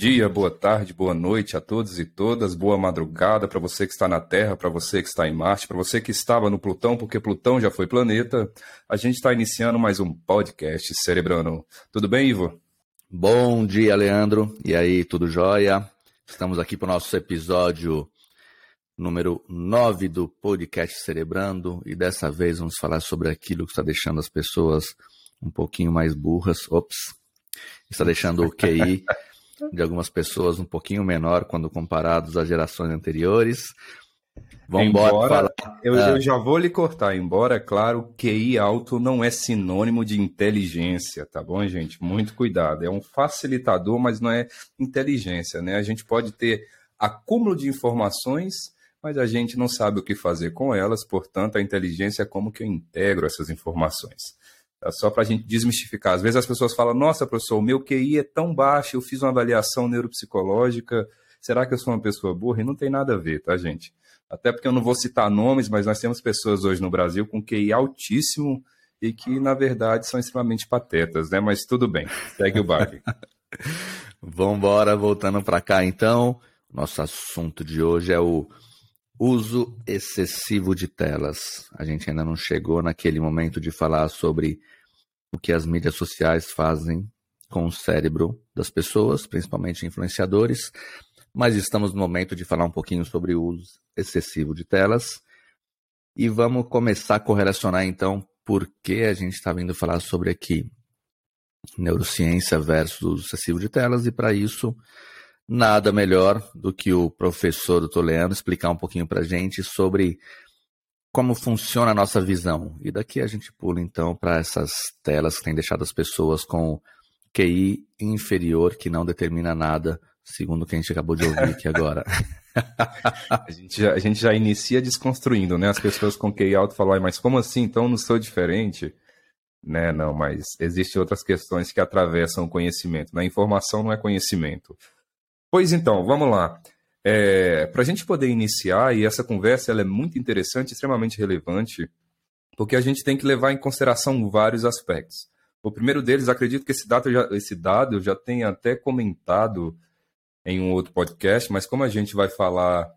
dia, boa tarde, boa noite a todos e todas, boa madrugada para você que está na Terra, para você que está em Marte, para você que estava no Plutão, porque Plutão já foi planeta. A gente está iniciando mais um podcast Cerebrando. Tudo bem, Ivo? Bom dia, Leandro. E aí, tudo jóia? Estamos aqui para o nosso episódio número 9 do podcast Cerebrando e dessa vez vamos falar sobre aquilo que está deixando as pessoas um pouquinho mais burras. Ops, está deixando o QI de algumas pessoas um pouquinho menor quando comparados às gerações anteriores. Vamos embora. Eu, ah. eu, já vou lhe cortar, embora, é claro, QI alto não é sinônimo de inteligência, tá bom, gente? Muito cuidado. É um facilitador, mas não é inteligência, né? A gente pode ter acúmulo de informações, mas a gente não sabe o que fazer com elas, portanto, a inteligência é como que eu integro essas informações. É só para a gente desmistificar. Às vezes as pessoas falam: Nossa, professor, o meu QI é tão baixo, eu fiz uma avaliação neuropsicológica, será que eu sou uma pessoa burra? E não tem nada a ver, tá, gente? Até porque eu não vou citar nomes, mas nós temos pessoas hoje no Brasil com QI altíssimo e que, na verdade, são extremamente patetas, né? Mas tudo bem, segue o baile. Vamos embora, voltando para cá então. Nosso assunto de hoje é o Uso excessivo de telas. A gente ainda não chegou naquele momento de falar sobre o que as mídias sociais fazem com o cérebro das pessoas, principalmente influenciadores, mas estamos no momento de falar um pouquinho sobre o uso excessivo de telas. E vamos começar a correlacionar então por que a gente está vindo falar sobre aqui neurociência versus uso excessivo de telas, e para isso nada melhor do que o professor. Leandro explicar um pouquinho para a gente sobre como funciona a nossa visão. E daqui a gente pula então para essas telas que têm deixado as pessoas com QI inferior, que não determina nada, segundo o que a gente acabou de ouvir aqui agora. a, gente já, a gente já inicia desconstruindo, né? As pessoas com QI alto falam, mas como assim? Então não sou diferente? Né? Não, mas existem outras questões que atravessam o conhecimento. Né? informação não é conhecimento. Pois então, vamos lá. É, Para a gente poder iniciar, e essa conversa ela é muito interessante, extremamente relevante, porque a gente tem que levar em consideração vários aspectos. O primeiro deles, acredito que esse dado, já, esse dado eu já tenha até comentado em um outro podcast, mas como a gente vai falar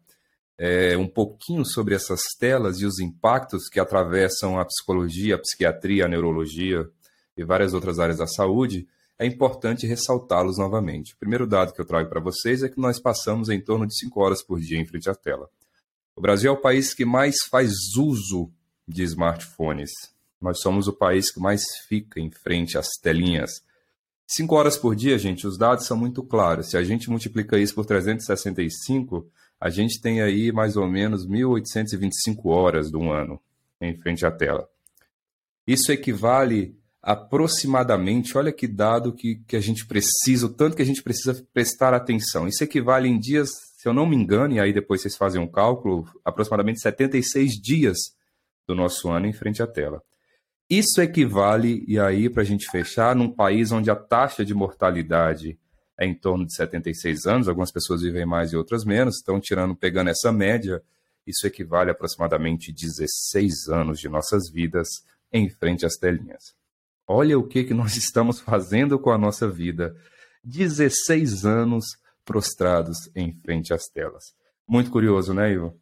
é, um pouquinho sobre essas telas e os impactos que atravessam a psicologia, a psiquiatria, a neurologia e várias outras áreas da saúde, é importante ressaltá-los novamente. O primeiro dado que eu trago para vocês é que nós passamos em torno de 5 horas por dia em frente à tela. O Brasil é o país que mais faz uso de smartphones. Nós somos o país que mais fica em frente às telinhas. 5 horas por dia, gente, os dados são muito claros. Se a gente multiplica isso por 365, a gente tem aí mais ou menos 1.825 horas do ano em frente à tela. Isso equivale aproximadamente, olha que dado que, que a gente precisa, o tanto que a gente precisa prestar atenção. Isso equivale em dias, se eu não me engano, e aí depois vocês fazem um cálculo, aproximadamente 76 dias do nosso ano em frente à tela. Isso equivale, e aí para a gente fechar, num país onde a taxa de mortalidade é em torno de 76 anos, algumas pessoas vivem mais e outras menos, estão tirando, pegando essa média, isso equivale a aproximadamente 16 anos de nossas vidas em frente às telinhas. Olha o que, que nós estamos fazendo com a nossa vida. 16 anos prostrados em frente às telas. Muito curioso, né, Ivo?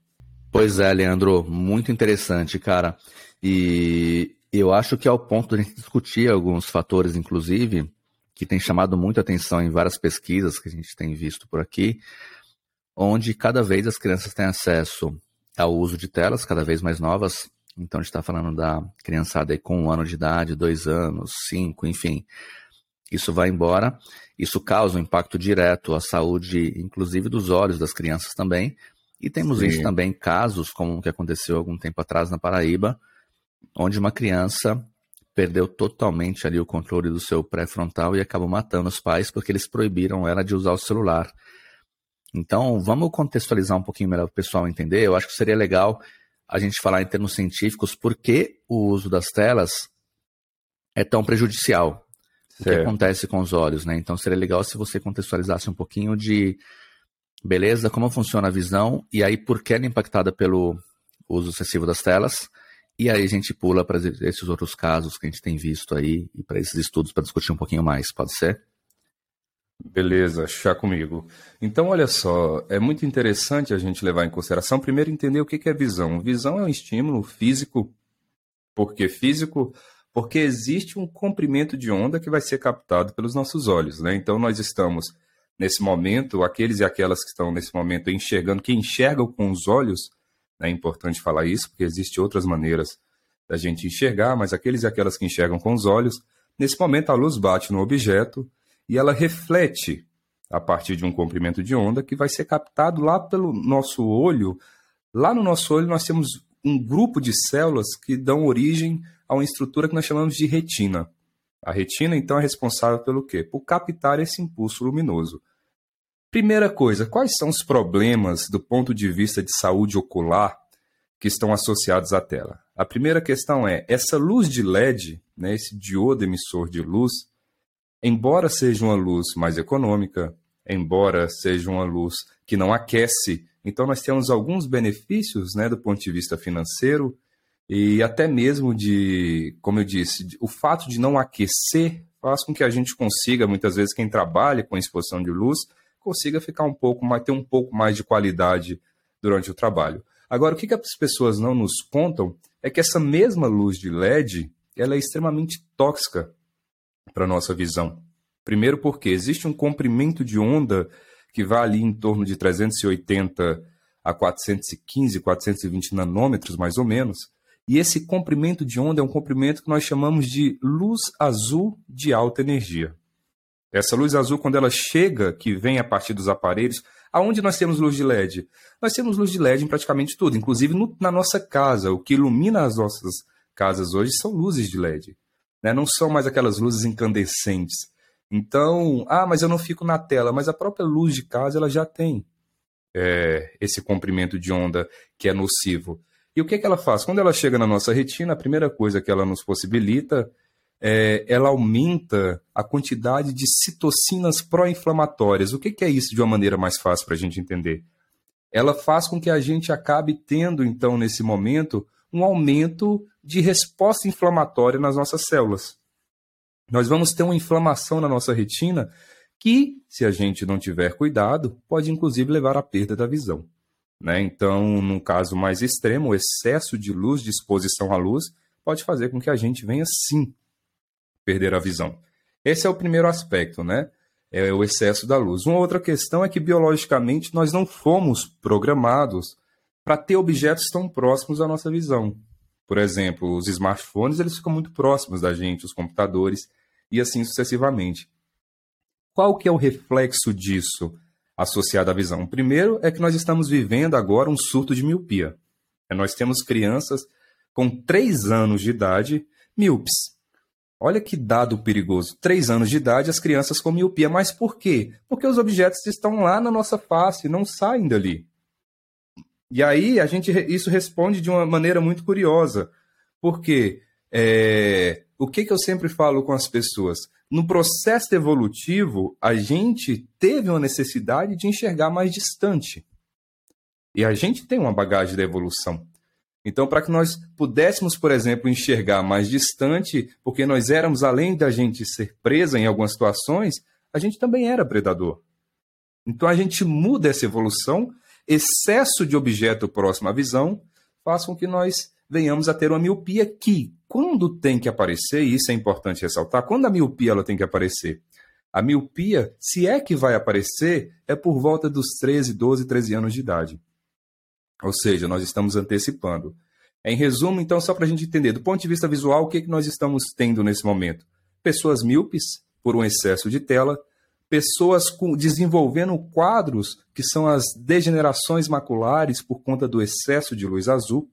Pois é, Leandro, muito interessante, cara. E eu acho que é o ponto de discutir alguns fatores, inclusive, que tem chamado muita atenção em várias pesquisas que a gente tem visto por aqui, onde cada vez as crianças têm acesso ao uso de telas cada vez mais novas, então a gente está falando da criançada aí com um ano de idade, dois anos, cinco, enfim. Isso vai embora. Isso causa um impacto direto à saúde, inclusive dos olhos das crianças também. E temos Sim. visto também casos, como o que aconteceu algum tempo atrás na Paraíba, onde uma criança perdeu totalmente ali o controle do seu pré-frontal e acabou matando os pais porque eles proibiram ela de usar o celular. Então, vamos contextualizar um pouquinho melhor para o pessoal entender. Eu acho que seria legal a gente falar em termos científicos por que o uso das telas é tão prejudicial. Certo. O que acontece com os olhos, né? Então seria legal se você contextualizasse um pouquinho de beleza, como funciona a visão e aí por que ela é impactada pelo uso excessivo das telas. E aí a gente pula para esses outros casos que a gente tem visto aí e para esses estudos para discutir um pouquinho mais, pode ser? Beleza, chá comigo. Então, olha só, é muito interessante a gente levar em consideração, primeiro, entender o que é visão. Visão é um estímulo físico. Por que físico? Porque existe um comprimento de onda que vai ser captado pelos nossos olhos. Né? Então, nós estamos, nesse momento, aqueles e aquelas que estão nesse momento enxergando, que enxergam com os olhos, né? é importante falar isso, porque existem outras maneiras da gente enxergar, mas aqueles e aquelas que enxergam com os olhos, nesse momento a luz bate no objeto e ela reflete a partir de um comprimento de onda que vai ser captado lá pelo nosso olho. Lá no nosso olho nós temos um grupo de células que dão origem a uma estrutura que nós chamamos de retina. A retina, então, é responsável pelo quê? Por captar esse impulso luminoso. Primeira coisa, quais são os problemas do ponto de vista de saúde ocular que estão associados à tela? A primeira questão é, essa luz de LED, né, esse diodo emissor de luz, embora seja uma luz mais econômica, embora seja uma luz que não aquece, então nós temos alguns benefícios né, do ponto de vista financeiro e até mesmo de, como eu disse, o fato de não aquecer faz com que a gente consiga, muitas vezes, quem trabalha com exposição de luz, consiga ficar um pouco mais, ter um pouco mais de qualidade durante o trabalho. Agora, o que, que as pessoas não nos contam é que essa mesma luz de LED ela é extremamente tóxica para nossa visão. Primeiro porque existe um comprimento de onda que vai ali em torno de 380 a 415, 420 nanômetros, mais ou menos. E esse comprimento de onda é um comprimento que nós chamamos de luz azul de alta energia. Essa luz azul, quando ela chega, que vem a partir dos aparelhos, aonde nós temos luz de LED? Nós temos luz de LED em praticamente tudo, inclusive no, na nossa casa. O que ilumina as nossas casas hoje são luzes de LED né? não são mais aquelas luzes incandescentes. Então, ah, mas eu não fico na tela, mas a própria luz de casa ela já tem é, esse comprimento de onda que é nocivo. E o que, que ela faz? Quando ela chega na nossa retina, a primeira coisa que ela nos possibilita é ela aumenta a quantidade de citocinas pró-inflamatórias. O que, que é isso de uma maneira mais fácil para a gente entender? Ela faz com que a gente acabe tendo, então, nesse momento, um aumento de resposta inflamatória nas nossas células. Nós vamos ter uma inflamação na nossa retina que, se a gente não tiver cuidado, pode inclusive levar à perda da visão. Né? Então, num caso mais extremo, o excesso de luz, de exposição à luz, pode fazer com que a gente venha sim perder a visão. Esse é o primeiro aspecto, né? É o excesso da luz. Uma outra questão é que biologicamente nós não fomos programados para ter objetos tão próximos à nossa visão. Por exemplo, os smartphones eles ficam muito próximos da gente, os computadores e assim sucessivamente. Qual que é o reflexo disso associado à visão? Primeiro é que nós estamos vivendo agora um surto de miopia. É, nós temos crianças com 3 anos de idade míopes. Olha que dado perigoso. 3 anos de idade, as crianças com miopia. Mas por quê? Porque os objetos estão lá na nossa face, não saem dali. E aí a gente isso responde de uma maneira muito curiosa, porque é, o que, que eu sempre falo com as pessoas? No processo evolutivo, a gente teve uma necessidade de enxergar mais distante. E a gente tem uma bagagem da evolução. Então, para que nós pudéssemos, por exemplo, enxergar mais distante, porque nós éramos, além da gente ser presa em algumas situações, a gente também era predador. Então, a gente muda essa evolução excesso de objeto próximo à visão faz com que nós venhamos a ter uma miopia que, quando tem que aparecer, e isso é importante ressaltar, quando a miopia ela tem que aparecer, a miopia, se é que vai aparecer, é por volta dos 13, 12, 13 anos de idade. Ou seja, nós estamos antecipando. Em resumo, então, só para a gente entender, do ponto de vista visual, o que, que nós estamos tendo nesse momento? Pessoas míopes, por um excesso de tela, pessoas com, desenvolvendo quadros que são as degenerações maculares por conta do excesso de luz azul,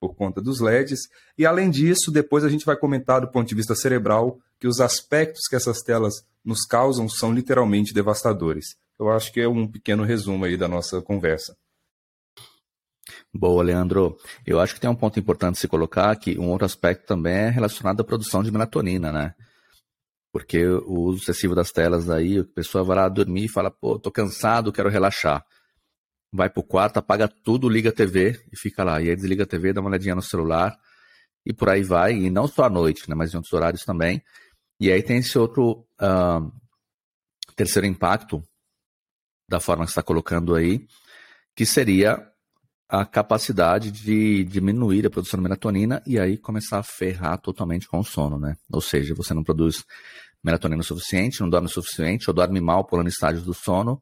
por conta dos LEDs. E além disso, depois a gente vai comentar do ponto de vista cerebral que os aspectos que essas telas nos causam são literalmente devastadores. Eu acho que é um pequeno resumo aí da nossa conversa. Boa, Leandro. Eu acho que tem um ponto importante se colocar que um outro aspecto também é relacionado à produção de melatonina, né? Porque o uso excessivo das telas aí, a pessoa vai lá dormir e fala, pô, tô cansado, quero relaxar. Vai pro quarto, apaga tudo, liga a TV e fica lá. E aí desliga a TV, dá uma olhadinha no celular e por aí vai. E não só à noite, né, mas em outros horários também. E aí tem esse outro uh, terceiro impacto da forma que está colocando aí, que seria a capacidade de diminuir a produção de melatonina e aí começar a ferrar totalmente com o sono, né? Ou seja, você não produz melatonina suficiente, não dorme o suficiente, ou dorme mal pulando estágios do sono,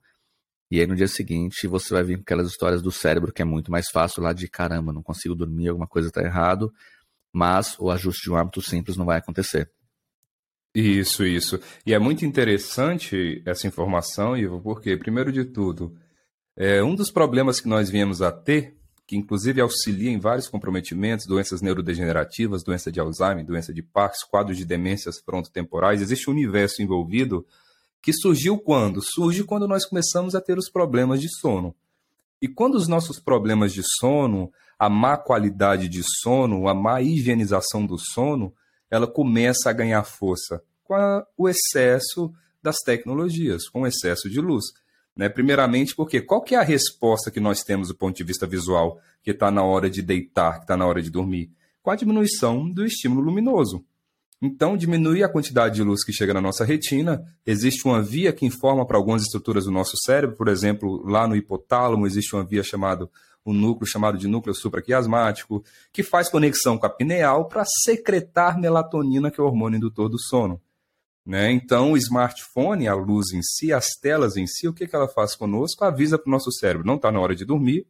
e aí no dia seguinte você vai vir com aquelas histórias do cérebro que é muito mais fácil lá de caramba, não consigo dormir, alguma coisa está errado, mas o ajuste de um hábito simples não vai acontecer. Isso, isso. E é muito interessante essa informação, Ivo, porque, primeiro de tudo, é, um dos problemas que nós viemos a ter, que inclusive auxilia em vários comprometimentos, doenças neurodegenerativas, doença de Alzheimer, doença de Parkinson, quadros de demências frontotemporais, existe um universo envolvido que surgiu quando? Surge quando nós começamos a ter os problemas de sono. E quando os nossos problemas de sono, a má qualidade de sono, a má higienização do sono, ela começa a ganhar força com a, o excesso das tecnologias, com o excesso de luz. Né? Primeiramente, porque qual que é a resposta que nós temos do ponto de vista visual, que está na hora de deitar, que está na hora de dormir? Com a diminuição do estímulo luminoso. Então, diminui a quantidade de luz que chega na nossa retina. Existe uma via que informa para algumas estruturas do nosso cérebro, por exemplo, lá no hipotálamo existe uma via chamada um núcleo chamado de núcleo supraquiasmático, que faz conexão com a pineal para secretar melatonina, que é o hormônio indutor do sono. Né? Então, o smartphone, a luz em si, as telas em si, o que, que ela faz conosco? Avisa para o nosso cérebro, não está na hora de dormir,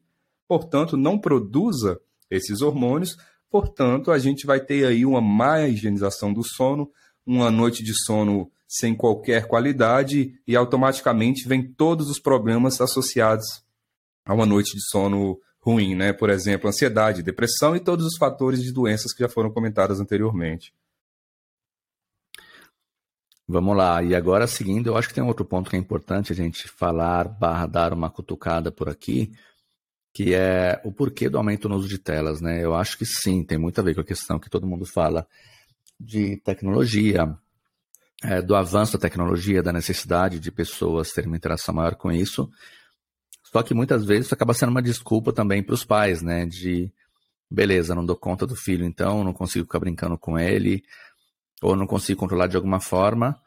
portanto, não produza esses hormônios, portanto, a gente vai ter aí uma má higienização do sono, uma noite de sono sem qualquer qualidade e automaticamente vem todos os problemas associados a uma noite de sono ruim, né? Por exemplo, ansiedade, depressão e todos os fatores de doenças que já foram comentadas anteriormente. Vamos lá, e agora seguindo, eu acho que tem outro ponto que é importante a gente falar, barra dar uma cutucada por aqui, que é o porquê do aumento no uso de telas, né? Eu acho que sim, tem muito a ver com a questão que todo mundo fala de tecnologia, é, do avanço da tecnologia, da necessidade de pessoas terem uma interação maior com isso. Só que muitas vezes isso acaba sendo uma desculpa também para os pais, né? De beleza, não dou conta do filho, então não consigo ficar brincando com ele, ou não consigo controlar de alguma forma,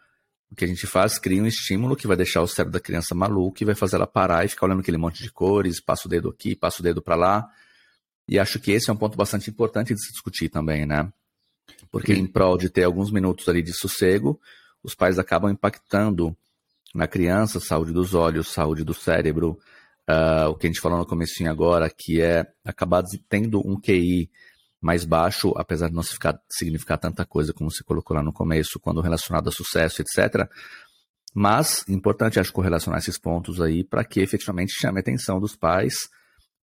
o que a gente faz, cria um estímulo que vai deixar o cérebro da criança maluco e vai fazer ela parar e ficar olhando aquele monte de cores, passa o dedo aqui, passa o dedo para lá. E acho que esse é um ponto bastante importante de se discutir também, né? Porque em prol de ter alguns minutos ali de sossego, os pais acabam impactando na criança, saúde dos olhos, saúde do cérebro, uh, o que a gente falou no comecinho agora, que é acabar tendo um QI mais baixo, apesar de não significar tanta coisa como você colocou lá no começo, quando relacionado a sucesso, etc. Mas, importante, acho, correlacionar esses pontos aí para que efetivamente chame a atenção dos pais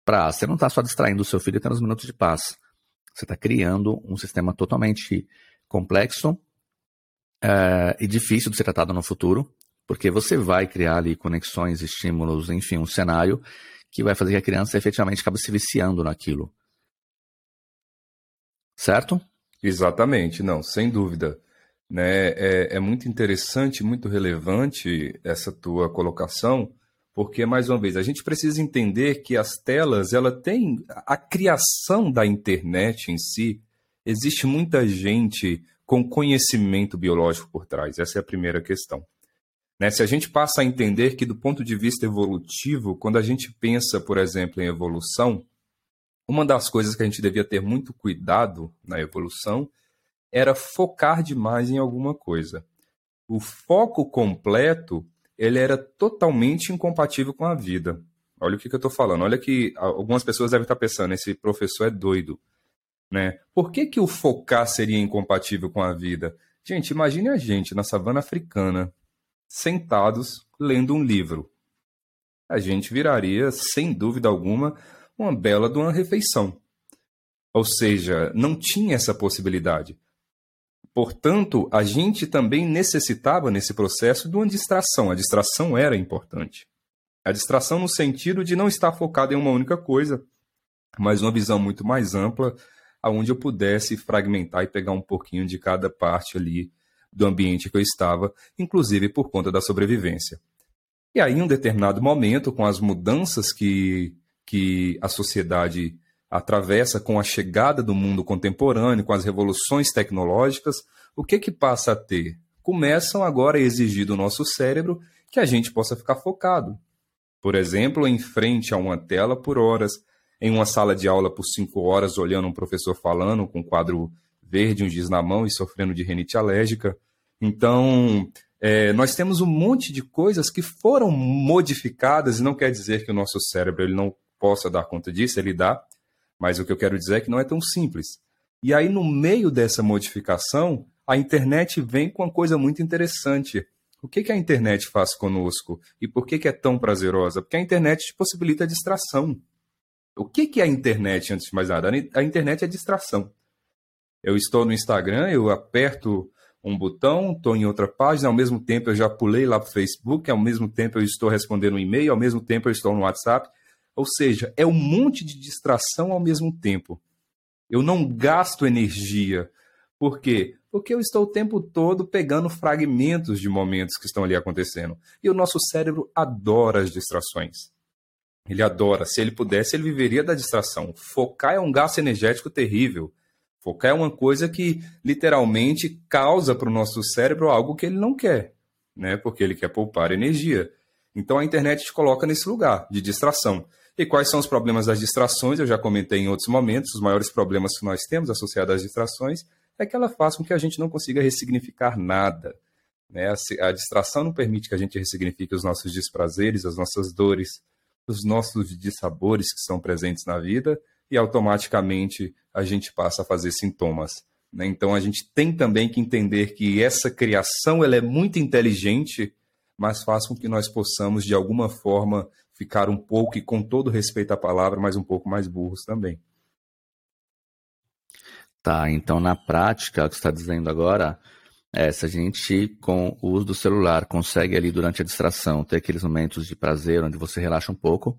para você não está só distraindo o seu filho tendo os minutos de paz. Você está criando um sistema totalmente complexo é, e difícil de ser tratado no futuro, porque você vai criar ali conexões, estímulos, enfim, um cenário que vai fazer que a criança efetivamente acabe se viciando naquilo certo? Exatamente, não, sem dúvida. Né? É, é muito interessante, muito relevante essa tua colocação, porque, mais uma vez, a gente precisa entender que as telas, ela tem a criação da internet em si, existe muita gente com conhecimento biológico por trás. Essa é a primeira questão. Né? Se a gente passa a entender que, do ponto de vista evolutivo, quando a gente pensa, por exemplo, em evolução, uma das coisas que a gente devia ter muito cuidado na evolução era focar demais em alguma coisa. O foco completo ele era totalmente incompatível com a vida. Olha o que, que eu estou falando. Olha que algumas pessoas devem estar pensando: esse professor é doido. Né? Por que, que o focar seria incompatível com a vida? Gente, imagine a gente na savana africana, sentados, lendo um livro. A gente viraria, sem dúvida alguma, uma bela de uma refeição. Ou seja, não tinha essa possibilidade. Portanto, a gente também necessitava nesse processo de uma distração. A distração era importante. A distração no sentido de não estar focado em uma única coisa, mas uma visão muito mais ampla, aonde eu pudesse fragmentar e pegar um pouquinho de cada parte ali do ambiente que eu estava, inclusive por conta da sobrevivência. E aí, em um determinado momento, com as mudanças que que a sociedade atravessa com a chegada do mundo contemporâneo, com as revoluções tecnológicas, o que que passa a ter? Começam agora a exigir do nosso cérebro que a gente possa ficar focado. Por exemplo, em frente a uma tela por horas, em uma sala de aula por cinco horas, olhando um professor falando com um quadro verde, um giz na mão e sofrendo de renite alérgica. Então, é, nós temos um monte de coisas que foram modificadas, e não quer dizer que o nosso cérebro ele não possa dar conta disso, ele dá, mas o que eu quero dizer é que não é tão simples. E aí, no meio dessa modificação, a internet vem com uma coisa muito interessante. O que, que a internet faz conosco? E por que, que é tão prazerosa? Porque a internet te possibilita distração. O que, que é a internet, antes de mais nada? A internet é distração. Eu estou no Instagram, eu aperto um botão, estou em outra página, ao mesmo tempo eu já pulei lá para o Facebook, ao mesmo tempo eu estou respondendo um e-mail, ao mesmo tempo eu estou no WhatsApp. Ou seja, é um monte de distração ao mesmo tempo. Eu não gasto energia. Por quê? Porque eu estou o tempo todo pegando fragmentos de momentos que estão ali acontecendo. E o nosso cérebro adora as distrações. Ele adora. Se ele pudesse, ele viveria da distração. Focar é um gasto energético terrível. Focar é uma coisa que literalmente causa para o nosso cérebro algo que ele não quer, né? Porque ele quer poupar energia. Então a internet te coloca nesse lugar de distração. E quais são os problemas das distrações? Eu já comentei em outros momentos. Os maiores problemas que nós temos associados às distrações é que ela faz com que a gente não consiga ressignificar nada. Né? A distração não permite que a gente ressignifique os nossos desprazeres, as nossas dores, os nossos dissabores que são presentes na vida e automaticamente a gente passa a fazer sintomas. Né? Então a gente tem também que entender que essa criação ela é muito inteligente, mas faz com que nós possamos de alguma forma ficar um pouco e com todo respeito à palavra, mas um pouco mais burros também. Tá, então na prática, o que você está dizendo agora é se a gente, com o uso do celular, consegue ali durante a distração ter aqueles momentos de prazer onde você relaxa um pouco,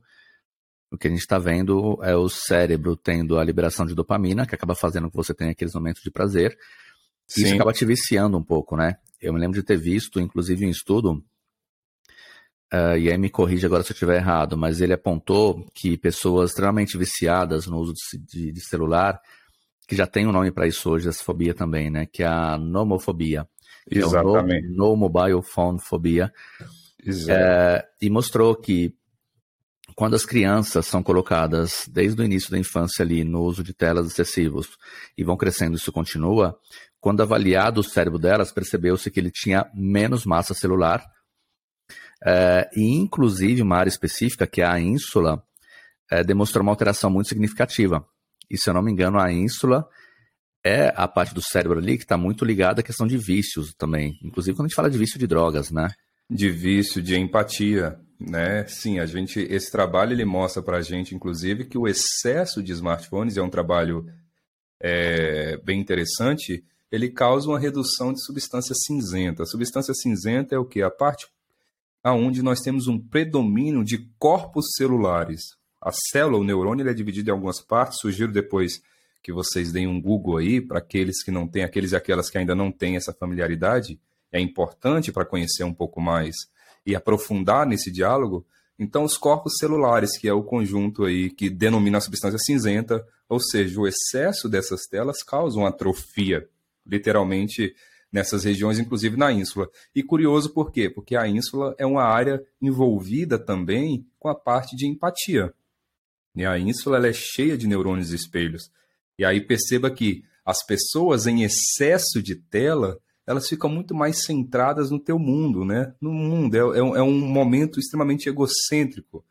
o que a gente está vendo é o cérebro tendo a liberação de dopamina, que acaba fazendo que você tenha aqueles momentos de prazer. E isso acaba te viciando um pouco, né? Eu me lembro de ter visto, inclusive, um estudo, uh, e aí me corrige agora se eu estiver errado, mas ele apontou que pessoas extremamente viciadas no uso de, de, de celular, que já tem um nome para isso hoje, essa fobia também, né? Que é a nomofobia. Exatamente. É no, no mobile phone fobia. É, e mostrou que quando as crianças são colocadas desde o início da infância ali no uso de telas excessivos e vão crescendo, isso continua, quando avaliado o cérebro delas, percebeu-se que ele tinha menos massa celular é, e, inclusive, uma área específica, que é a ínsula, é, demonstrou uma alteração muito significativa. E, se eu não me engano, a ínsula é a parte do cérebro ali que está muito ligada à questão de vícios também. Inclusive, quando a gente fala de vício de drogas, né? De vício, de empatia né? Sim, a gente esse trabalho ele mostra para a gente, inclusive, que o excesso de smartphones é um trabalho é, bem interessante. Ele causa uma redução de substância cinzenta. A substância cinzenta é o que a parte aonde nós temos um predomínio de corpos celulares. A célula, o neurônio, ele é dividido em algumas partes. Sugiro depois que vocês deem um Google aí para aqueles que não têm, aqueles e aquelas que ainda não têm essa familiaridade. É importante para conhecer um pouco mais e aprofundar nesse diálogo, então os corpos celulares, que é o conjunto aí que denomina a substância cinzenta, ou seja, o excesso dessas telas causa uma atrofia, literalmente nessas regiões, inclusive na ínsula. E curioso por quê? Porque a ínsula é uma área envolvida também com a parte de empatia. E a ínsula ela é cheia de neurônios espelhos. E aí perceba que as pessoas em excesso de tela elas ficam muito mais centradas no teu mundo, né? No mundo. É, é, é, um momento extremamente egocêntrico.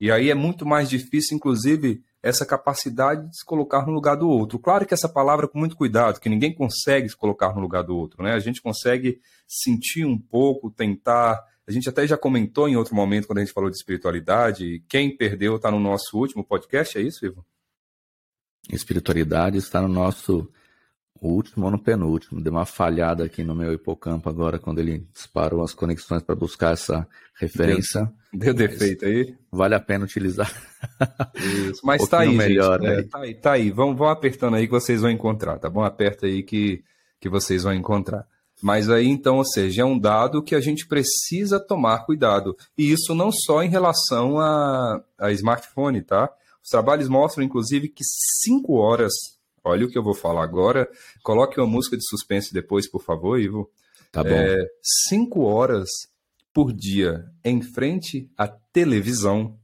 E aí é muito mais difícil, inclusive, essa capacidade de se colocar no lugar do outro. Claro que essa palavra com muito cuidado, que ninguém consegue se colocar no lugar do outro, né? A gente consegue sentir um pouco, tentar. A gente até já comentou em outro momento, quando a gente falou de espiritualidade. Quem perdeu está no nosso último podcast, é isso, Ivo? Espiritualidade está no nosso o último ou no penúltimo. Deu uma falhada aqui no meu hipocampo agora, quando ele disparou as conexões para buscar essa referência. Deu, deu defeito aí? Vale a pena utilizar. Isso, mas um tá aí, melhor, gente, né? tá aí, tá aí. Vão, vão apertando aí que vocês vão encontrar, tá bom? Aperta aí que, que vocês vão encontrar. Mas aí, então, ou seja, é um dado que a gente precisa tomar cuidado. E isso não só em relação a, a smartphone, tá? Os trabalhos mostram, inclusive, que 5 horas Olha o que eu vou falar agora. Coloque uma música de suspense depois, por favor, Ivo. Tá bom. É, cinco horas por dia em frente à televisão,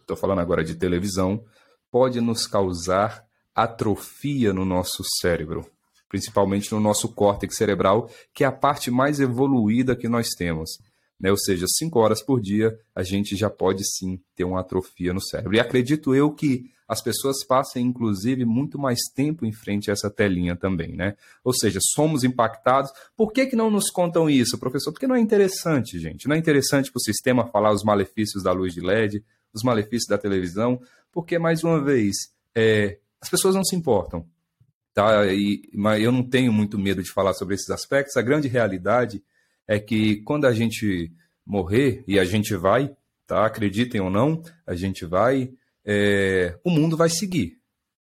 estou falando agora de televisão, pode nos causar atrofia no nosso cérebro, principalmente no nosso córtex cerebral, que é a parte mais evoluída que nós temos. Né? Ou seja, cinco horas por dia a gente já pode sim ter uma atrofia no cérebro. E acredito eu que as pessoas passem, inclusive, muito mais tempo em frente a essa telinha também, né? Ou seja, somos impactados. Por que, que não nos contam isso, professor? Porque não é interessante, gente. Não é interessante para o sistema falar os malefícios da luz de LED, os malefícios da televisão, porque, mais uma vez, é, as pessoas não se importam. Tá? E, mas eu não tenho muito medo de falar sobre esses aspectos. A grande realidade é que quando a gente morrer, e a gente vai, tá? acreditem ou não, a gente vai, é, o mundo vai seguir.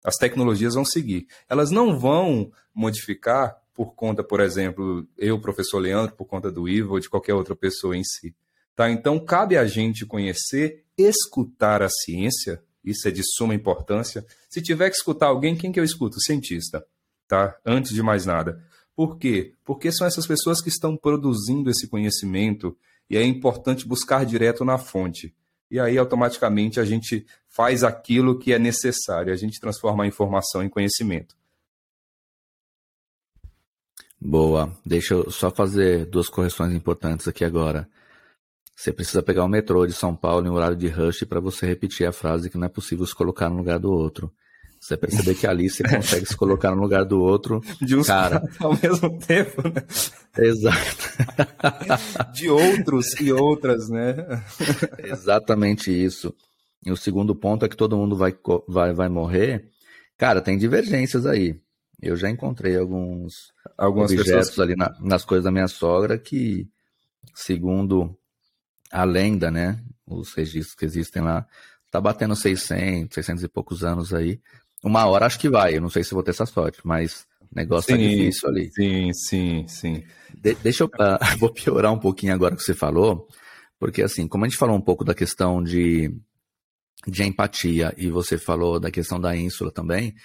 As tecnologias vão seguir. Elas não vão modificar por conta, por exemplo, eu, professor Leandro, por conta do Ivo ou de qualquer outra pessoa em si. Tá? Então, cabe a gente conhecer, escutar a ciência, isso é de suma importância. Se tiver que escutar alguém, quem que eu escuto? O cientista, tá? Antes de mais nada. Por quê? Porque são essas pessoas que estão produzindo esse conhecimento e é importante buscar direto na fonte. E aí, automaticamente, a gente faz aquilo que é necessário, a gente transforma a informação em conhecimento. Boa. Deixa eu só fazer duas correções importantes aqui agora. Você precisa pegar o metrô de São Paulo em horário de rush para você repetir a frase que não é possível se colocar no lugar do outro. Você perceber que ali você consegue se colocar no lugar do outro. De uns cara ao mesmo tempo, né? Exato. De outros e outras, né? Exatamente isso. E o segundo ponto é que todo mundo vai, vai, vai morrer. Cara, tem divergências aí. Eu já encontrei alguns Algumas objetos pessoas... ali na, nas coisas da minha sogra que, segundo a lenda, né? Os registros que existem lá, tá batendo 600, 600 e poucos anos aí. Uma hora acho que vai, eu não sei se vou ter essa sorte, mas o negócio tá sim, tá difícil ali. Sim, sim, sim. De, deixa eu. Uh, vou piorar um pouquinho agora que você falou, porque assim, como a gente falou um pouco da questão de, de empatia e você falou da questão da ínsula também,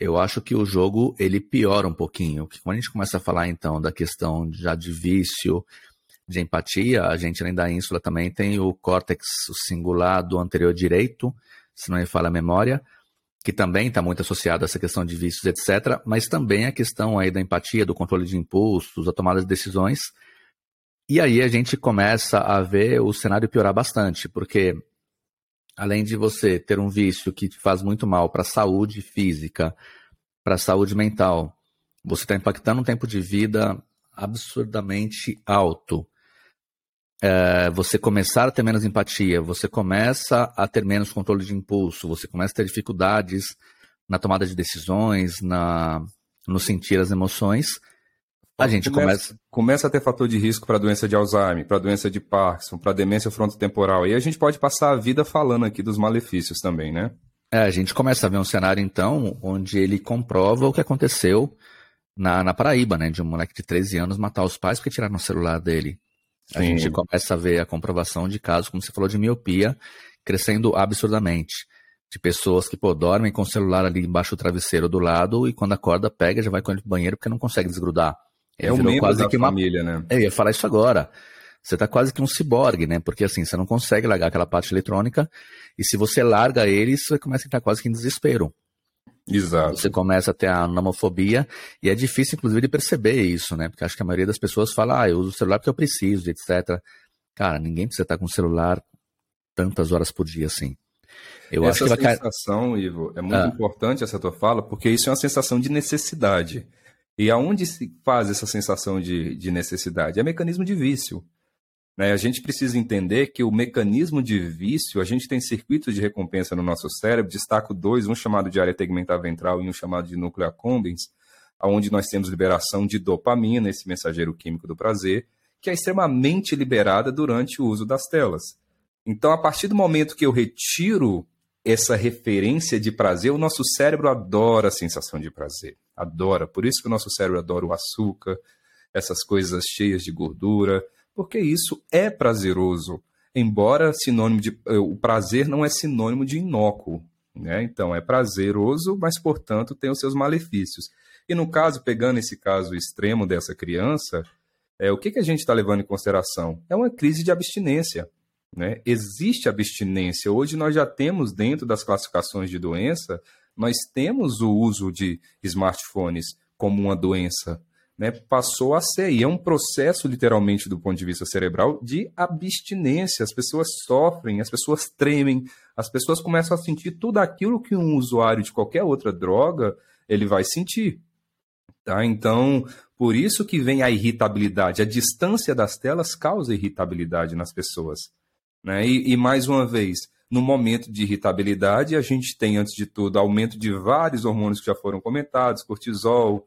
eu acho que o jogo ele piora um pouquinho. Quando a gente começa a falar então da questão já de vício, de empatia, a gente além da ínsula também tem o córtex singular do anterior direito, se não me fala a memória, que também está muito associado a essa questão de vícios, etc., mas também a questão aí da empatia, do controle de impulsos, da tomada de decisões. E aí a gente começa a ver o cenário piorar bastante, porque além de você ter um vício que te faz muito mal para a saúde física, para a saúde mental, você está impactando um tempo de vida absurdamente alto é, você começar a ter menos empatia, você começa a ter menos controle de impulso, você começa a ter dificuldades na tomada de decisões, na, no sentir as emoções, a gente começa, começa... Começa a ter fator de risco para doença de Alzheimer, para doença de Parkinson, para demência frontotemporal. E a gente pode passar a vida falando aqui dos malefícios também, né? É, a gente começa a ver um cenário, então, onde ele comprova o que aconteceu na, na Paraíba, né? De um moleque de 13 anos matar os pais porque tiraram o celular dele. A Sim. gente começa a ver a comprovação de casos, como você falou, de miopia crescendo absurdamente. De pessoas que pô, dormem com o celular ali embaixo do travesseiro do lado e quando acorda pega já vai com ele pro banheiro porque não consegue desgrudar. É um membro quase da que família, uma... né? É, eu ia falar isso agora. Você tá quase que um ciborgue, né? Porque assim, você não consegue largar aquela parte eletrônica e se você larga ele, você começa a entrar quase que em desespero. Exato. Você começa a ter a nomofobia e é difícil, inclusive, de perceber isso, né? Porque acho que a maioria das pessoas fala, ah, eu uso o celular porque eu preciso, etc. Cara, ninguém precisa estar com o celular tantas horas por dia assim. Eu essa acho que vai sensação, Ivo, é muito ah. importante essa tua fala, porque isso é uma sensação de necessidade. E aonde se faz essa sensação de, de necessidade? É mecanismo de vício. Né? A gente precisa entender que o mecanismo de vício, a gente tem circuitos de recompensa no nosso cérebro, destaco dois, um chamado de área tegmentar ventral e um chamado de núcleo accumbens, onde nós temos liberação de dopamina, esse mensageiro químico do prazer, que é extremamente liberada durante o uso das telas. Então, a partir do momento que eu retiro essa referência de prazer, o nosso cérebro adora a sensação de prazer. Adora. Por isso que o nosso cérebro adora o açúcar, essas coisas cheias de gordura, porque isso é prazeroso, embora sinônimo de eh, o prazer não é sinônimo de inócuo, né? Então é prazeroso, mas portanto tem os seus malefícios. E no caso, pegando esse caso extremo dessa criança, é, o que, que a gente está levando em consideração? É uma crise de abstinência. Né? Existe abstinência. Hoje nós já temos, dentro das classificações de doença, nós temos o uso de smartphones como uma doença. Né? Passou a ser, e é um processo, literalmente, do ponto de vista cerebral, de abstinência. As pessoas sofrem, as pessoas tremem, as pessoas começam a sentir tudo aquilo que um usuário de qualquer outra droga ele vai sentir. Tá? Então, por isso que vem a irritabilidade. A distância das telas causa irritabilidade nas pessoas. Né? E, e, mais uma vez, no momento de irritabilidade, a gente tem, antes de tudo, aumento de vários hormônios que já foram comentados, cortisol,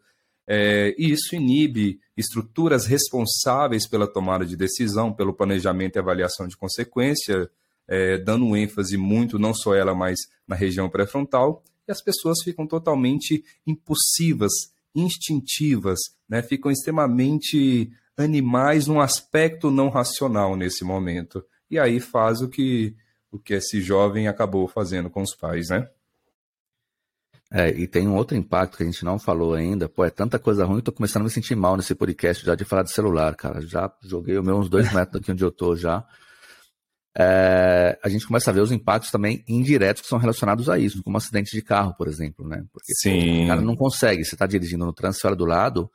é, e isso inibe estruturas responsáveis pela tomada de decisão, pelo planejamento e avaliação de consequência, é, dando ênfase muito, não só ela, mas na região pré-frontal, e as pessoas ficam totalmente impulsivas, instintivas, né? ficam extremamente animais num aspecto não racional nesse momento. E aí faz o que, o que esse jovem acabou fazendo com os pais, né? É, e tem um outro impacto que a gente não falou ainda. Pô, é tanta coisa ruim, tô começando a me sentir mal nesse podcast já de falar de celular, cara. Já joguei o meu uns dois metros daqui onde eu tô já é, a gente começa a ver os impactos também indiretos que são relacionados a isso, como acidente de carro, por exemplo, né? Porque Sim. o cara não consegue, você está dirigindo no trânsito do lado,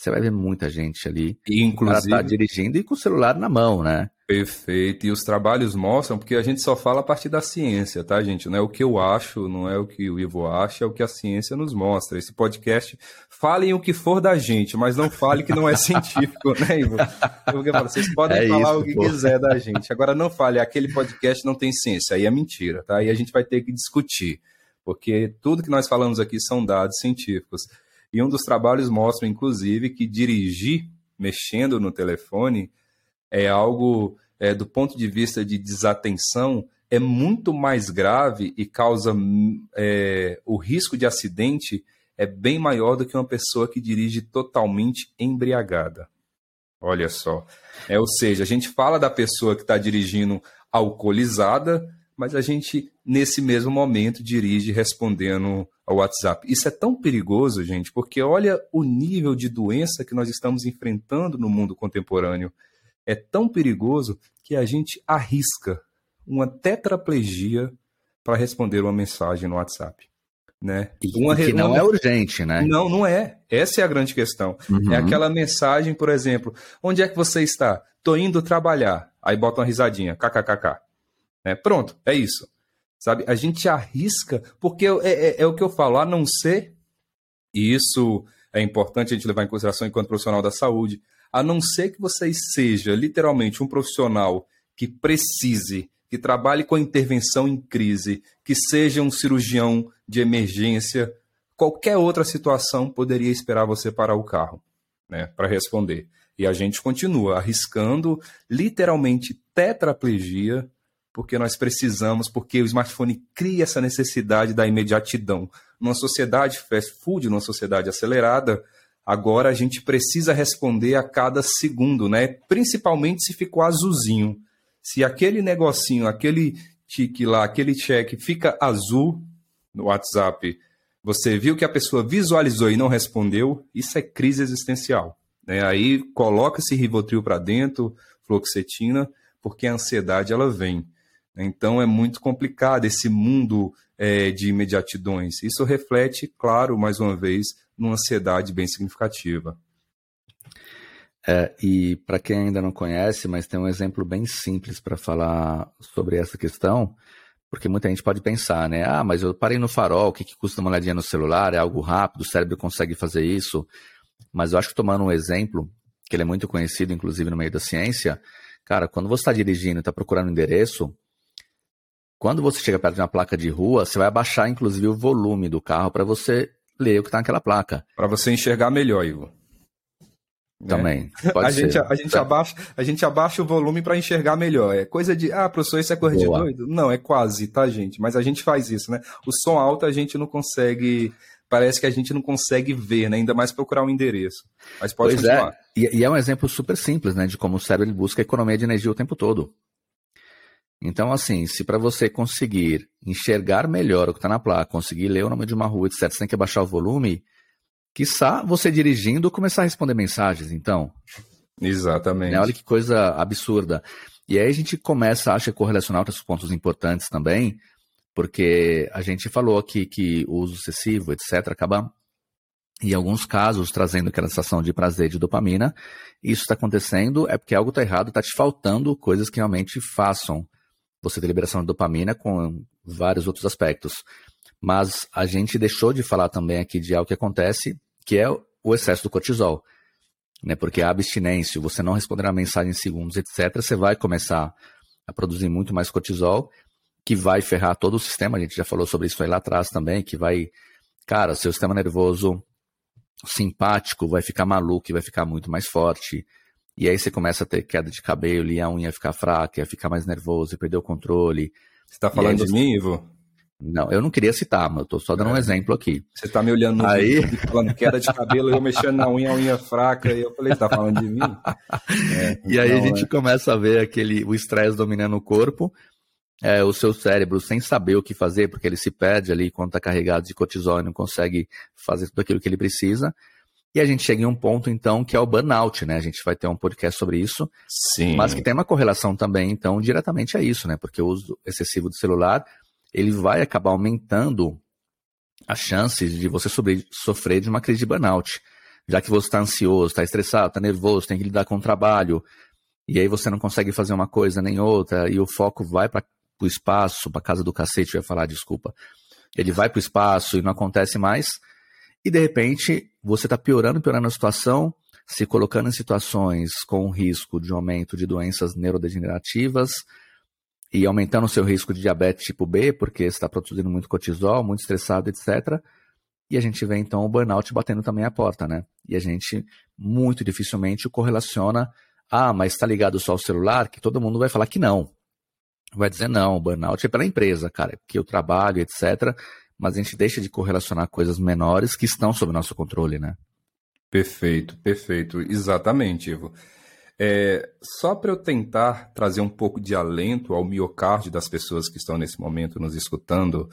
você vai ver muita gente ali. Inclusive. O cara tá dirigindo e com o celular na mão, né? Perfeito. E os trabalhos mostram, porque a gente só fala a partir da ciência, tá, gente? Não é o que eu acho, não é o que o Ivo acha, é o que a ciência nos mostra. Esse podcast, falem o que for da gente, mas não fale que não é científico, né, Ivo? Porque vocês podem é falar isso, o que pô. quiser da gente. Agora, não fale, aquele podcast não tem ciência. Aí é mentira, tá? Aí a gente vai ter que discutir, porque tudo que nós falamos aqui são dados científicos. E um dos trabalhos mostra, inclusive, que dirigir mexendo no telefone é algo, é, do ponto de vista de desatenção, é muito mais grave e causa é, o risco de acidente é bem maior do que uma pessoa que dirige totalmente embriagada. Olha só. É, ou seja, a gente fala da pessoa que está dirigindo alcoolizada, mas a gente, nesse mesmo momento, dirige respondendo ao WhatsApp. Isso é tão perigoso, gente, porque olha o nível de doença que nós estamos enfrentando no mundo contemporâneo é tão perigoso que a gente arrisca uma tetraplegia para responder uma mensagem no WhatsApp. Né? Uma, que não uma... é urgente, né? Não, não é. Essa é a grande questão. Uhum. É aquela mensagem, por exemplo, onde é que você está? Tô indo trabalhar. Aí bota uma risadinha, kkkk. É, pronto, é isso. Sabe? A gente arrisca, porque é, é, é o que eu falo, a não ser, e isso é importante a gente levar em consideração enquanto profissional da saúde, a não ser que você seja literalmente um profissional que precise, que trabalhe com a intervenção em crise, que seja um cirurgião de emergência, qualquer outra situação poderia esperar você parar o carro, né, para responder. E a gente continua arriscando literalmente tetraplegia, porque nós precisamos, porque o smartphone cria essa necessidade da imediatidão. Numa sociedade fast food, numa sociedade acelerada, Agora a gente precisa responder a cada segundo, né? Principalmente se ficou azulzinho. Se aquele negocinho, aquele tique lá, aquele check fica azul no WhatsApp, você viu que a pessoa visualizou e não respondeu, isso é crise existencial. Né? Aí coloca-se Rivotril para dentro, fluoxetina, porque a ansiedade ela vem. Então é muito complicado esse mundo é, de imediatidões. Isso reflete, claro, mais uma vez, numa ansiedade bem significativa. É, e para quem ainda não conhece, mas tem um exemplo bem simples para falar sobre essa questão, porque muita gente pode pensar, né? Ah, mas eu parei no farol, o que, que custa uma olhadinha no celular? É algo rápido, o cérebro consegue fazer isso. Mas eu acho que tomando um exemplo, que ele é muito conhecido, inclusive no meio da ciência, cara, quando você está dirigindo e está procurando um endereço, quando você chega perto de uma placa de rua, você vai abaixar, inclusive, o volume do carro para você ler o que está naquela placa. Para você enxergar melhor, Ivo. Né? Também. Pode a, ser. Gente, a, gente abaixa, a gente abaixa o volume para enxergar melhor. É coisa de, ah, professor, isso é coisa Boa. de doido? Não, é quase, tá, gente? Mas a gente faz isso, né? O som alto a gente não consegue. Parece que a gente não consegue ver, né? Ainda mais procurar um endereço. Mas pode pois é. continuar. É. E, e, é um exemplo super simples, né? De como o cérebro busca economia de energia o tempo todo. Então, assim, se para você conseguir enxergar melhor o que está na placa, conseguir ler o nome de uma rua, etc., você tem que abaixar o volume, quiçá você dirigindo começar a responder mensagens, então. Exatamente. Né? Olha que coisa absurda. E aí a gente começa, acha, a correlacionar outros pontos importantes também, porque a gente falou aqui que o uso excessivo, etc., acaba, em alguns casos, trazendo aquela sensação de prazer de dopamina. Isso está acontecendo é porque algo está errado, está te faltando coisas que realmente façam você ter liberação de dopamina com vários outros aspectos. Mas a gente deixou de falar também aqui de algo que acontece, que é o excesso do cortisol. Né? Porque a abstinência, você não responder a mensagem em segundos, etc., você vai começar a produzir muito mais cortisol, que vai ferrar todo o sistema. A gente já falou sobre isso aí lá atrás também, que vai. Cara, seu sistema nervoso simpático vai ficar maluco vai ficar muito mais forte. E aí você começa a ter queda de cabelo e a unha ficar fraca, a ficar mais nervoso, perder o controle. Você está falando de mim, Ivo? Não, eu não queria citar, mas eu tô só dando é. um exemplo aqui. Você tá me olhando no Aí... vídeo, falando queda de cabelo, eu mexendo na unha, a unha fraca, e eu falei, tá falando de mim? É, e aí a gente é. começa a ver aquele, o estresse dominando o corpo, é, o seu cérebro sem saber o que fazer, porque ele se perde ali quando tá carregado de cortisol e não consegue fazer tudo aquilo que ele precisa. E a gente chega em um ponto, então, que é o burnout, né? A gente vai ter um podcast sobre isso. Sim. Mas que tem uma correlação também, então, diretamente a isso, né? Porque o uso excessivo do celular ele vai acabar aumentando as chances de você sofrer de uma crise de burnout. Já que você está ansioso, está estressado, está nervoso, tem que lidar com o trabalho, e aí você não consegue fazer uma coisa nem outra, e o foco vai para o espaço, para casa do cacete, eu ia falar, desculpa. Ele vai para o espaço e não acontece mais, e de repente você está piorando, piorando a situação, se colocando em situações com risco de aumento de doenças neurodegenerativas, e aumentando o seu risco de diabetes tipo B, porque está produzindo muito cortisol, muito estressado, etc. E a gente vê então o burnout batendo também a porta, né? E a gente muito dificilmente correlaciona, ah, mas está ligado só ao celular, que todo mundo vai falar que não. Vai dizer não, burnout é pela empresa, cara, que eu trabalho, etc. Mas a gente deixa de correlacionar coisas menores que estão sob nosso controle, né? Perfeito, perfeito. Exatamente, Ivo. É, só para eu tentar trazer um pouco de alento ao miocárdio das pessoas que estão nesse momento nos escutando,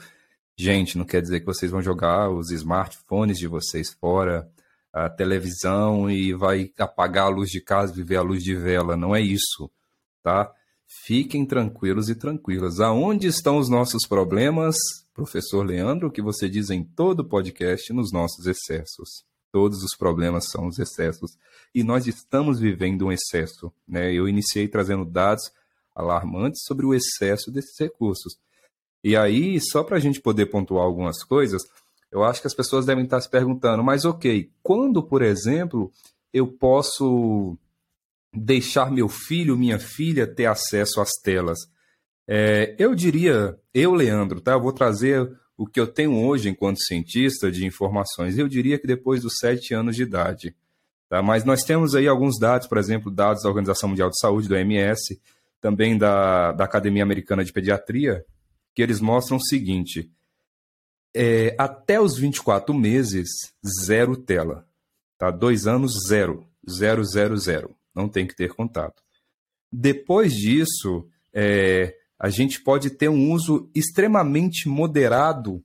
gente, não quer dizer que vocês vão jogar os smartphones de vocês fora, a televisão e vai apagar a luz de casa, viver a luz de vela. Não é isso, tá? Fiquem tranquilos e tranquilas. Aonde estão os nossos problemas, professor Leandro, que você diz em todo podcast, nos nossos excessos. Todos os problemas são os excessos. E nós estamos vivendo um excesso. Né? Eu iniciei trazendo dados alarmantes sobre o excesso desses recursos. E aí, só para a gente poder pontuar algumas coisas, eu acho que as pessoas devem estar se perguntando, mas ok, quando, por exemplo, eu posso deixar meu filho, minha filha ter acesso às telas? É, eu diria, eu, Leandro, tá? Eu vou trazer o que eu tenho hoje enquanto cientista de informações, eu diria que depois dos sete anos de idade. Tá? Mas nós temos aí alguns dados, por exemplo, dados da Organização Mundial de Saúde, do OMS, também da, da Academia Americana de Pediatria, que eles mostram o seguinte: é, até os 24 meses, zero tela. Tá? Dois anos, zero. Zero, zero, zero. Não tem que ter contato. Depois disso, é, a gente pode ter um uso extremamente moderado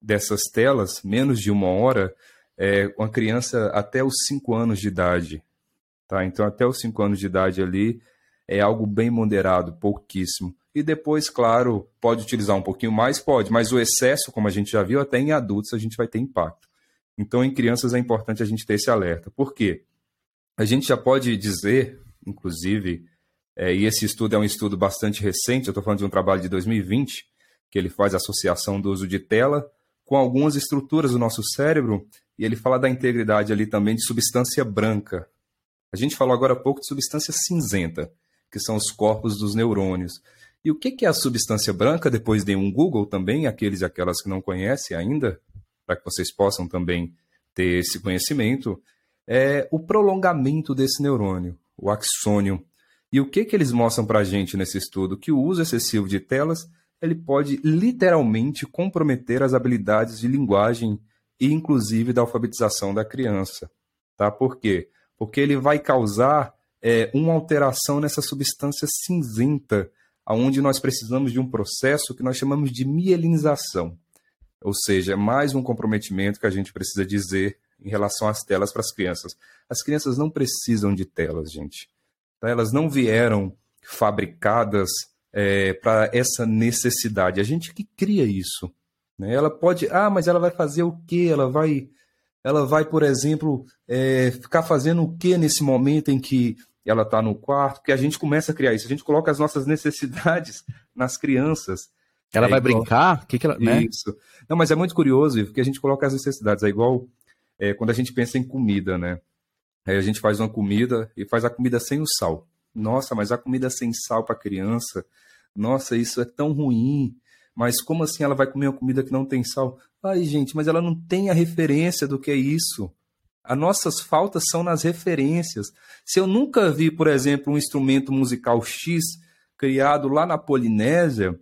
dessas telas, menos de uma hora, é, com a criança até os 5 anos de idade. Tá? Então, até os 5 anos de idade ali é algo bem moderado, pouquíssimo. E depois, claro, pode utilizar um pouquinho mais? Pode, mas o excesso, como a gente já viu, até em adultos a gente vai ter impacto. Então, em crianças é importante a gente ter esse alerta. Por quê? A gente já pode dizer, inclusive, é, e esse estudo é um estudo bastante recente, eu estou falando de um trabalho de 2020, que ele faz associação do uso de tela com algumas estruturas do nosso cérebro, e ele fala da integridade ali também de substância branca. A gente falou agora há pouco de substância cinzenta, que são os corpos dos neurônios. E o que é a substância branca? Depois de um Google também, aqueles e aquelas que não conhecem ainda, para que vocês possam também ter esse conhecimento, é o prolongamento desse neurônio, o axônio. E o que, que eles mostram para a gente nesse estudo? Que o uso excessivo de telas ele pode literalmente comprometer as habilidades de linguagem e inclusive da alfabetização da criança. Tá? Por quê? Porque ele vai causar é, uma alteração nessa substância cinzenta, aonde nós precisamos de um processo que nós chamamos de mielinização. Ou seja, mais um comprometimento que a gente precisa dizer em relação às telas para as crianças. As crianças não precisam de telas, gente. Tá? Elas não vieram fabricadas é, para essa necessidade. A gente que cria isso. Né? Ela pode, ah, mas ela vai fazer o quê? Ela vai, ela vai, por exemplo, é, ficar fazendo o quê nesse momento em que ela está no quarto? Porque a gente começa a criar isso. A gente coloca as nossas necessidades nas crianças. Ela é vai igual... brincar? Que que ela, né? Isso. Não, mas é muito curioso, porque a gente coloca as necessidades. É igual é, quando a gente pensa em comida, né? Aí a gente faz uma comida e faz a comida sem o sal. Nossa, mas a comida sem sal para criança, nossa, isso é tão ruim. Mas como assim ela vai comer uma comida que não tem sal? Ai, gente, mas ela não tem a referência do que é isso. As nossas faltas são nas referências. Se eu nunca vi, por exemplo, um instrumento musical X criado lá na Polinésia,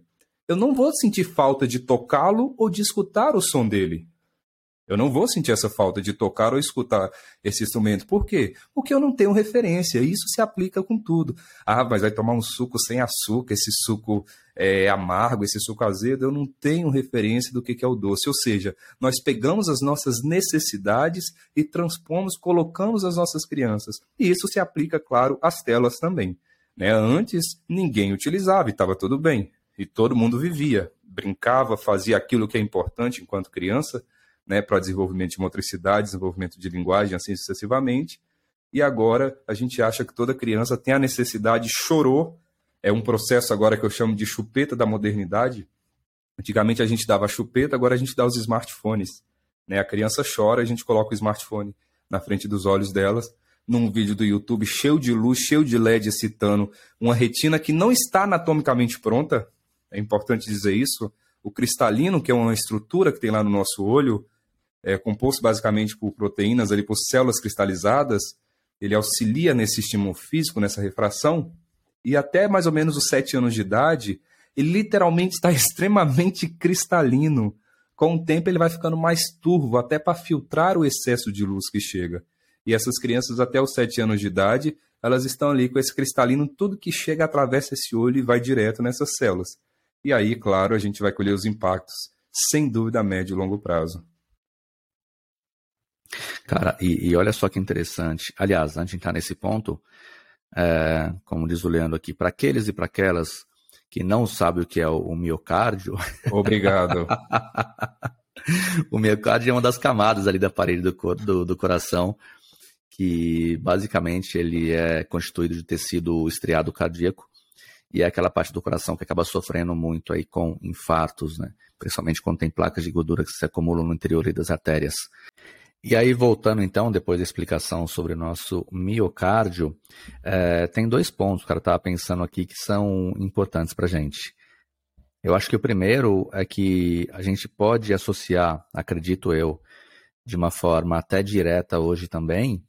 eu não vou sentir falta de tocá-lo ou de escutar o som dele. Eu não vou sentir essa falta de tocar ou escutar esse instrumento. Por quê? Porque eu não tenho referência. Isso se aplica com tudo. Ah, mas vai tomar um suco sem açúcar, esse suco é, amargo, esse suco azedo. Eu não tenho referência do que é o doce. Ou seja, nós pegamos as nossas necessidades e transpomos, colocamos as nossas crianças. E isso se aplica, claro, às telas também. Né? Antes, ninguém utilizava e estava tudo bem e todo mundo vivia, brincava, fazia aquilo que é importante enquanto criança, né, para desenvolvimento de motricidade, desenvolvimento de linguagem, assim sucessivamente. E agora a gente acha que toda criança tem a necessidade, chorou, é um processo agora que eu chamo de chupeta da modernidade. Antigamente a gente dava chupeta, agora a gente dá os smartphones. Né? A criança chora, a gente coloca o smartphone na frente dos olhos delas, num vídeo do YouTube cheio de luz, cheio de LED excitando, uma retina que não está anatomicamente pronta, é importante dizer isso. O cristalino, que é uma estrutura que tem lá no nosso olho, é composto basicamente por proteínas ali, por células cristalizadas, ele auxilia nesse estímulo físico, nessa refração, e até mais ou menos os sete anos de idade, ele literalmente está extremamente cristalino. Com o tempo ele vai ficando mais turvo, até para filtrar o excesso de luz que chega. E essas crianças até os sete anos de idade, elas estão ali com esse cristalino, tudo que chega atravessa esse olho e vai direto nessas células. E aí, claro, a gente vai colher os impactos, sem dúvida, a médio e longo prazo. Cara, e, e olha só que interessante. Aliás, antes de entrar nesse ponto, é, como diz o Leandro aqui, para aqueles e para aquelas que não sabem o que é o, o miocárdio. Obrigado. o miocárdio é uma das camadas ali da parede do, do, do coração, que basicamente ele é constituído de tecido estriado cardíaco e é aquela parte do coração que acaba sofrendo muito aí com infartos, né? Principalmente quando tem placas de gordura que se acumulam no interior das artérias. E aí, voltando então, depois da explicação sobre o nosso miocárdio, é, tem dois pontos cara estava pensando aqui que são importantes para a gente. Eu acho que o primeiro é que a gente pode associar, acredito eu, de uma forma até direta hoje também,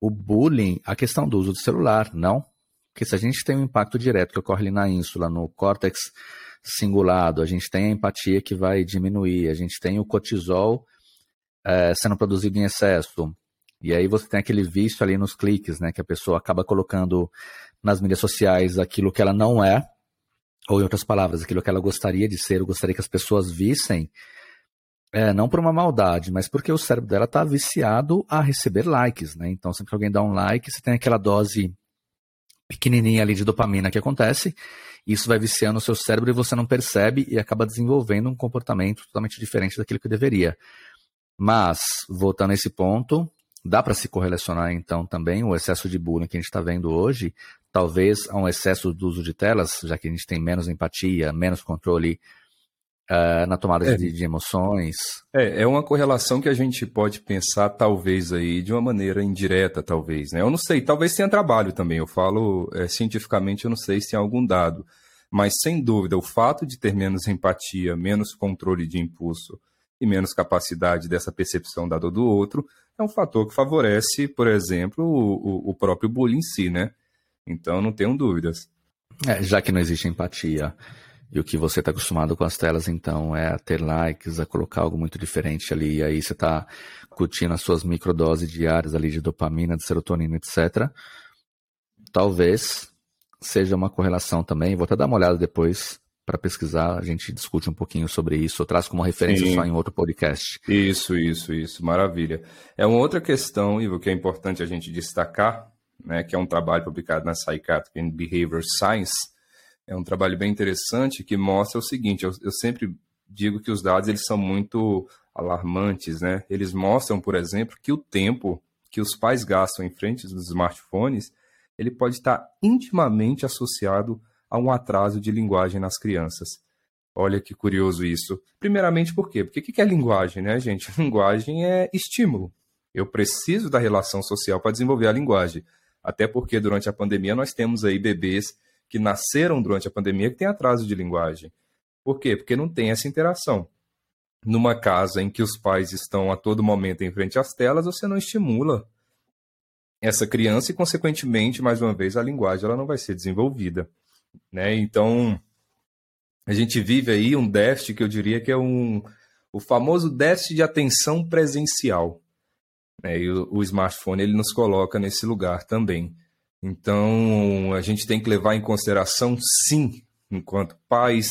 o bullying à questão do uso do celular, não? Porque se a gente tem um impacto direto que ocorre ali na ínsula, no córtex cingulado, a gente tem a empatia que vai diminuir, a gente tem o cortisol é, sendo produzido em excesso. E aí você tem aquele vício ali nos cliques, né? Que a pessoa acaba colocando nas mídias sociais aquilo que ela não é, ou em outras palavras, aquilo que ela gostaria de ser, ou gostaria que as pessoas vissem, é, não por uma maldade, mas porque o cérebro dela está viciado a receber likes, né? Então, sempre que alguém dá um like, você tem aquela dose pequenininha ali de dopamina que acontece, isso vai viciando o seu cérebro e você não percebe e acaba desenvolvendo um comportamento totalmente diferente daquilo que deveria. Mas, voltando a esse ponto, dá para se correlacionar então também o excesso de bullying que a gente está vendo hoje, talvez a um excesso do uso de telas, já que a gente tem menos empatia, menos controle uh, na tomada é. de, de, emoções. É, é uma correlação que a gente pode pensar, talvez, aí, de uma maneira indireta, talvez. Né? Eu não sei, talvez tenha trabalho também. Eu falo é, cientificamente, eu não sei se tem algum dado. Mas, sem dúvida, o fato de ter menos empatia, menos controle de impulso e menos capacidade dessa percepção da dor do outro é um fator que favorece, por exemplo, o, o próprio bullying em si, né? Então, não tenho dúvidas. É, já que não existe empatia, e o que você está acostumado com as telas, então, é a ter likes, a colocar algo muito diferente ali. E aí você está curtindo as suas microdoses diárias ali de dopamina, de serotonina, etc. Talvez seja uma correlação também. Vou até dar uma olhada depois para pesquisar, a gente discute um pouquinho sobre isso, ou traz como referência Sim. só em outro podcast. Isso, isso, isso, maravilha. É uma outra questão, Ivo, que é importante a gente destacar, né, que é um trabalho publicado na Psychiatric and Behavior Science, é um trabalho bem interessante que mostra o seguinte, eu, eu sempre digo que os dados eles são muito alarmantes, né? Eles mostram, por exemplo, que o tempo que os pais gastam em frente dos smartphones, ele pode estar intimamente associado a um atraso de linguagem nas crianças. Olha que curioso isso. Primeiramente, por quê? Porque o que é linguagem, né, gente? Linguagem é estímulo. Eu preciso da relação social para desenvolver a linguagem. Até porque durante a pandemia nós temos aí bebês que nasceram durante a pandemia que têm atraso de linguagem. Por quê? Porque não tem essa interação. Numa casa em que os pais estão a todo momento em frente às telas, você não estimula essa criança e, consequentemente, mais uma vez, a linguagem ela não vai ser desenvolvida. Né? Então, a gente vive aí um déficit que eu diria que é um, o famoso déficit de atenção presencial. Né? E o, o smartphone ele nos coloca nesse lugar também. Então, a gente tem que levar em consideração, sim, enquanto pais,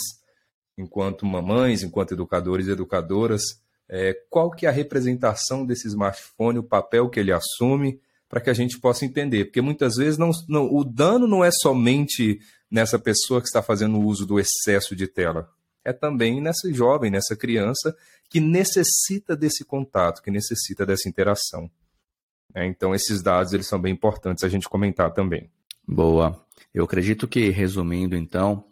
enquanto mamães, enquanto educadores e educadoras, é, qual que é a representação desse smartphone, o papel que ele assume, para que a gente possa entender. Porque muitas vezes não, não, o dano não é somente nessa pessoa que está fazendo uso do excesso de tela, é também nessa jovem, nessa criança que necessita desse contato, que necessita dessa interação. É, então, esses dados eles são bem importantes a gente comentar também. Boa. Eu acredito que, resumindo, então,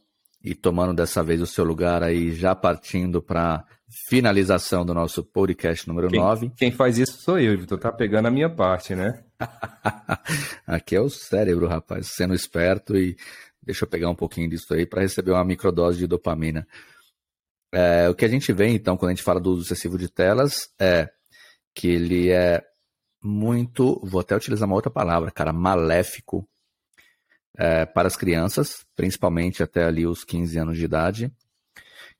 e tomando dessa vez o seu lugar aí, já partindo para finalização do nosso podcast número quem, 9. Quem faz isso sou eu, Vitor. Tá pegando a minha parte, né? Aqui é o cérebro, rapaz, sendo esperto e deixa eu pegar um pouquinho disso aí para receber uma microdose de dopamina. É, o que a gente vê, então, quando a gente fala do uso excessivo de telas, é que ele é muito, vou até utilizar uma outra palavra, cara, maléfico é, para as crianças, principalmente até ali os 15 anos de idade.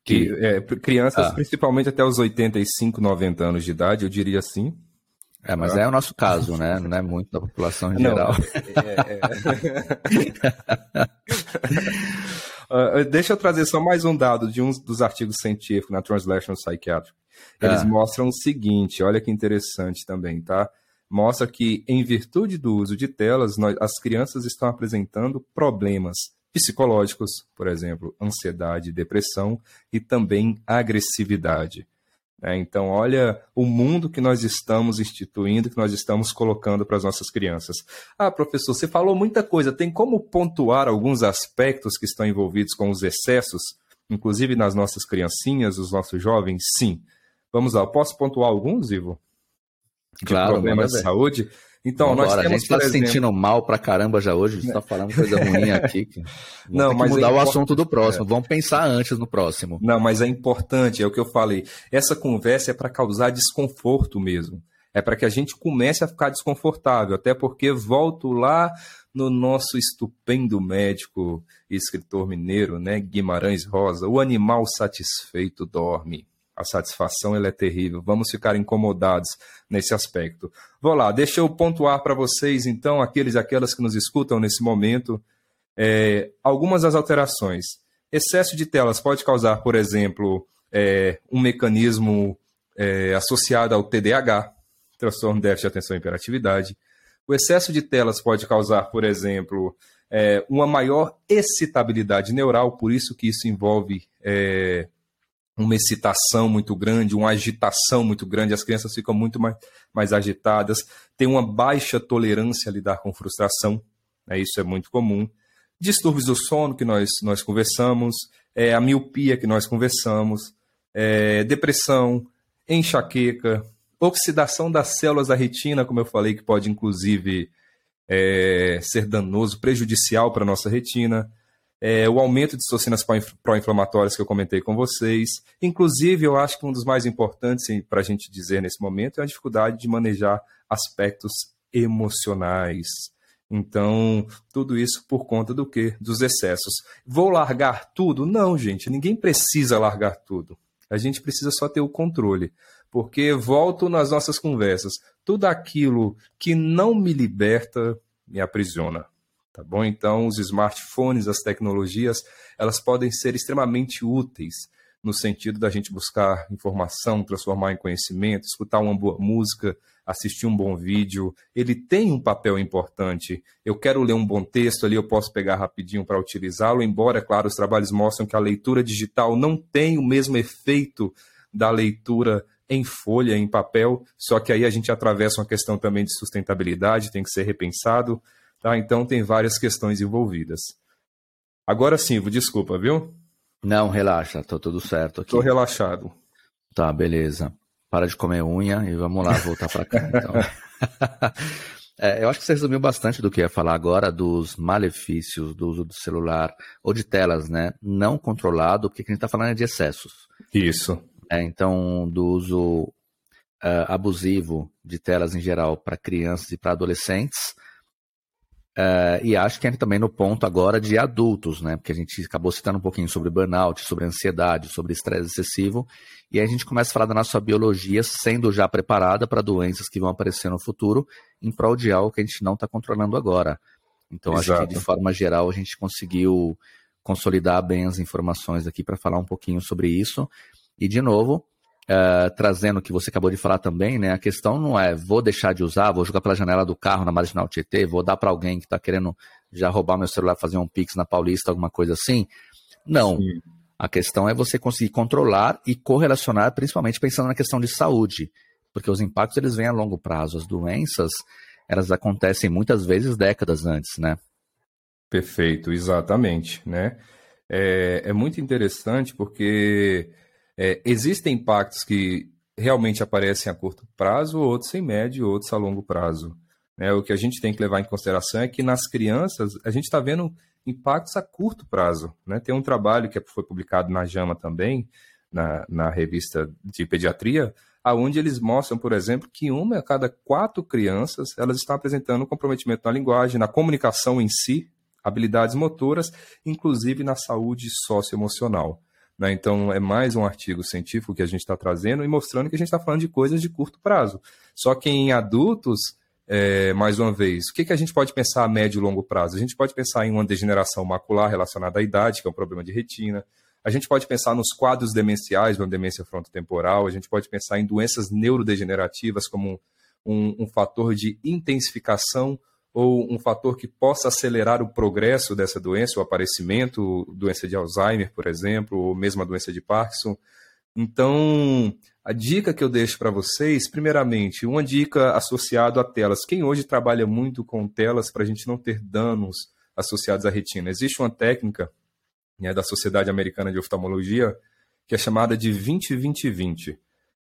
Que, é, crianças, ah. principalmente até os 85, 90 anos de idade, eu diria assim. É, mas é o nosso caso, né? Não é muito da população em geral. É, é, uh, deixa eu trazer só mais um dado de um dos artigos científicos na Translational Psychiatry. Eles ah. mostram o seguinte, olha que interessante também, tá? Mostra que, em virtude do uso de telas, nós, as crianças estão apresentando problemas psicológicos, por exemplo, ansiedade, depressão e também agressividade. É, então, olha o mundo que nós estamos instituindo, que nós estamos colocando para as nossas crianças. Ah, professor, você falou muita coisa. Tem como pontuar alguns aspectos que estão envolvidos com os excessos, inclusive nas nossas criancinhas, os nossos jovens? Sim. Vamos lá, posso pontuar alguns, Ivo? De claro, problemas de saúde? Então, Vambora, nós temos, a gente está se sentindo mal pra caramba já hoje, a gente está falando coisa ruim aqui. Não, mas mudar é o assunto do próximo. É. Vamos pensar antes no próximo. Não, mas é importante, é o que eu falei. Essa conversa é para causar desconforto mesmo. É para que a gente comece a ficar desconfortável, até porque volto lá no nosso estupendo médico e escritor mineiro, né, Guimarães Rosa, o animal satisfeito dorme a satisfação ela é terrível. Vamos ficar incomodados nesse aspecto. Vou lá, deixa eu pontuar para vocês, então, aqueles e aquelas que nos escutam nesse momento, é, algumas das alterações. Excesso de telas pode causar, por exemplo, é, um mecanismo é, associado ao TDAH, transtorno de déficit de atenção e hiperatividade. O excesso de telas pode causar, por exemplo, é, uma maior excitabilidade neural, por isso que isso envolve é, uma excitação muito grande, uma agitação muito grande, as crianças ficam muito mais, mais agitadas, tem uma baixa tolerância a lidar com frustração, né, isso é muito comum. Distúrbios do sono, que nós, nós conversamos, é, a miopia, que nós conversamos, é, depressão, enxaqueca, oxidação das células da retina, como eu falei, que pode inclusive é, ser danoso, prejudicial para a nossa retina, é, o aumento de citocinas pró-inflamatórias que eu comentei com vocês. Inclusive, eu acho que um dos mais importantes para a gente dizer nesse momento é a dificuldade de manejar aspectos emocionais. Então, tudo isso por conta do quê? Dos excessos. Vou largar tudo? Não, gente, ninguém precisa largar tudo. A gente precisa só ter o controle. Porque volto nas nossas conversas, tudo aquilo que não me liberta me aprisiona. Tá bom? Então, os smartphones, as tecnologias, elas podem ser extremamente úteis no sentido da gente buscar informação, transformar em conhecimento, escutar uma boa música, assistir um bom vídeo. Ele tem um papel importante. Eu quero ler um bom texto ali, eu posso pegar rapidinho para utilizá-lo, embora, é claro, os trabalhos mostram que a leitura digital não tem o mesmo efeito da leitura em folha, em papel, só que aí a gente atravessa uma questão também de sustentabilidade, tem que ser repensado, tá? Então tem várias questões envolvidas. Agora sim, desculpa, viu? Não, relaxa, tô tudo certo aqui. Tô relaxado. Tá, beleza. Para de comer unha e vamos lá, voltar para cá. Então. é, eu acho que você resumiu bastante do que ia falar agora dos malefícios do uso do celular ou de telas, né? Não controlado, porque a gente está falando é de excessos. Isso. É, então, do uso uh, abusivo de telas em geral para crianças e para adolescentes Uh, e acho que entra também no ponto agora de adultos, né? Porque a gente acabou citando um pouquinho sobre burnout, sobre ansiedade, sobre estresse excessivo, e aí a gente começa a falar da nossa biologia sendo já preparada para doenças que vão aparecer no futuro, em prol de algo que a gente não está controlando agora. Então Exato. acho que de forma geral a gente conseguiu consolidar bem as informações aqui para falar um pouquinho sobre isso. E de novo, Uh, trazendo o que você acabou de falar também, né? A questão não é vou deixar de usar, vou jogar pela janela do carro na marginal Tietê, vou dar para alguém que está querendo já roubar meu celular, fazer um pix na Paulista, alguma coisa assim. Não. Sim. A questão é você conseguir controlar e correlacionar, principalmente pensando na questão de saúde, porque os impactos eles vêm a longo prazo. As doenças elas acontecem muitas vezes décadas antes, né? Perfeito, exatamente, né? É, é muito interessante porque é, existem impactos que realmente aparecem a curto prazo, outros em médio, outros a longo prazo. Né? O que a gente tem que levar em consideração é que nas crianças a gente está vendo impactos a curto prazo. Né? Tem um trabalho que foi publicado na JAMA também, na, na revista de pediatria, aonde eles mostram, por exemplo, que uma a cada quatro crianças elas estão apresentando comprometimento na linguagem, na comunicação em si, habilidades motoras, inclusive na saúde socioemocional. Né? Então, é mais um artigo científico que a gente está trazendo e mostrando que a gente está falando de coisas de curto prazo. Só que em adultos, é, mais uma vez, o que, que a gente pode pensar a médio e longo prazo? A gente pode pensar em uma degeneração macular relacionada à idade, que é um problema de retina. A gente pode pensar nos quadros demenciais, uma demência frontotemporal. A gente pode pensar em doenças neurodegenerativas como um, um fator de intensificação ou um fator que possa acelerar o progresso dessa doença, o aparecimento, doença de Alzheimer, por exemplo, ou mesmo a doença de Parkinson. Então, a dica que eu deixo para vocês, primeiramente, uma dica associada a telas. Quem hoje trabalha muito com telas para a gente não ter danos associados à retina? Existe uma técnica né, da Sociedade Americana de Oftalmologia que é chamada de 20-20-20.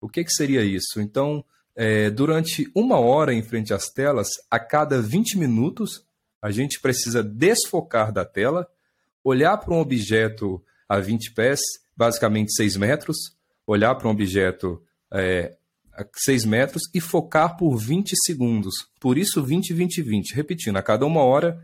O que, que seria isso? Então, é, durante uma hora em frente às telas, a cada 20 minutos, a gente precisa desfocar da tela, olhar para um objeto a 20 pés, basicamente 6 metros, olhar para um objeto é, a 6 metros e focar por 20 segundos. Por isso, 20, 20, 20. Repetindo, a cada uma hora,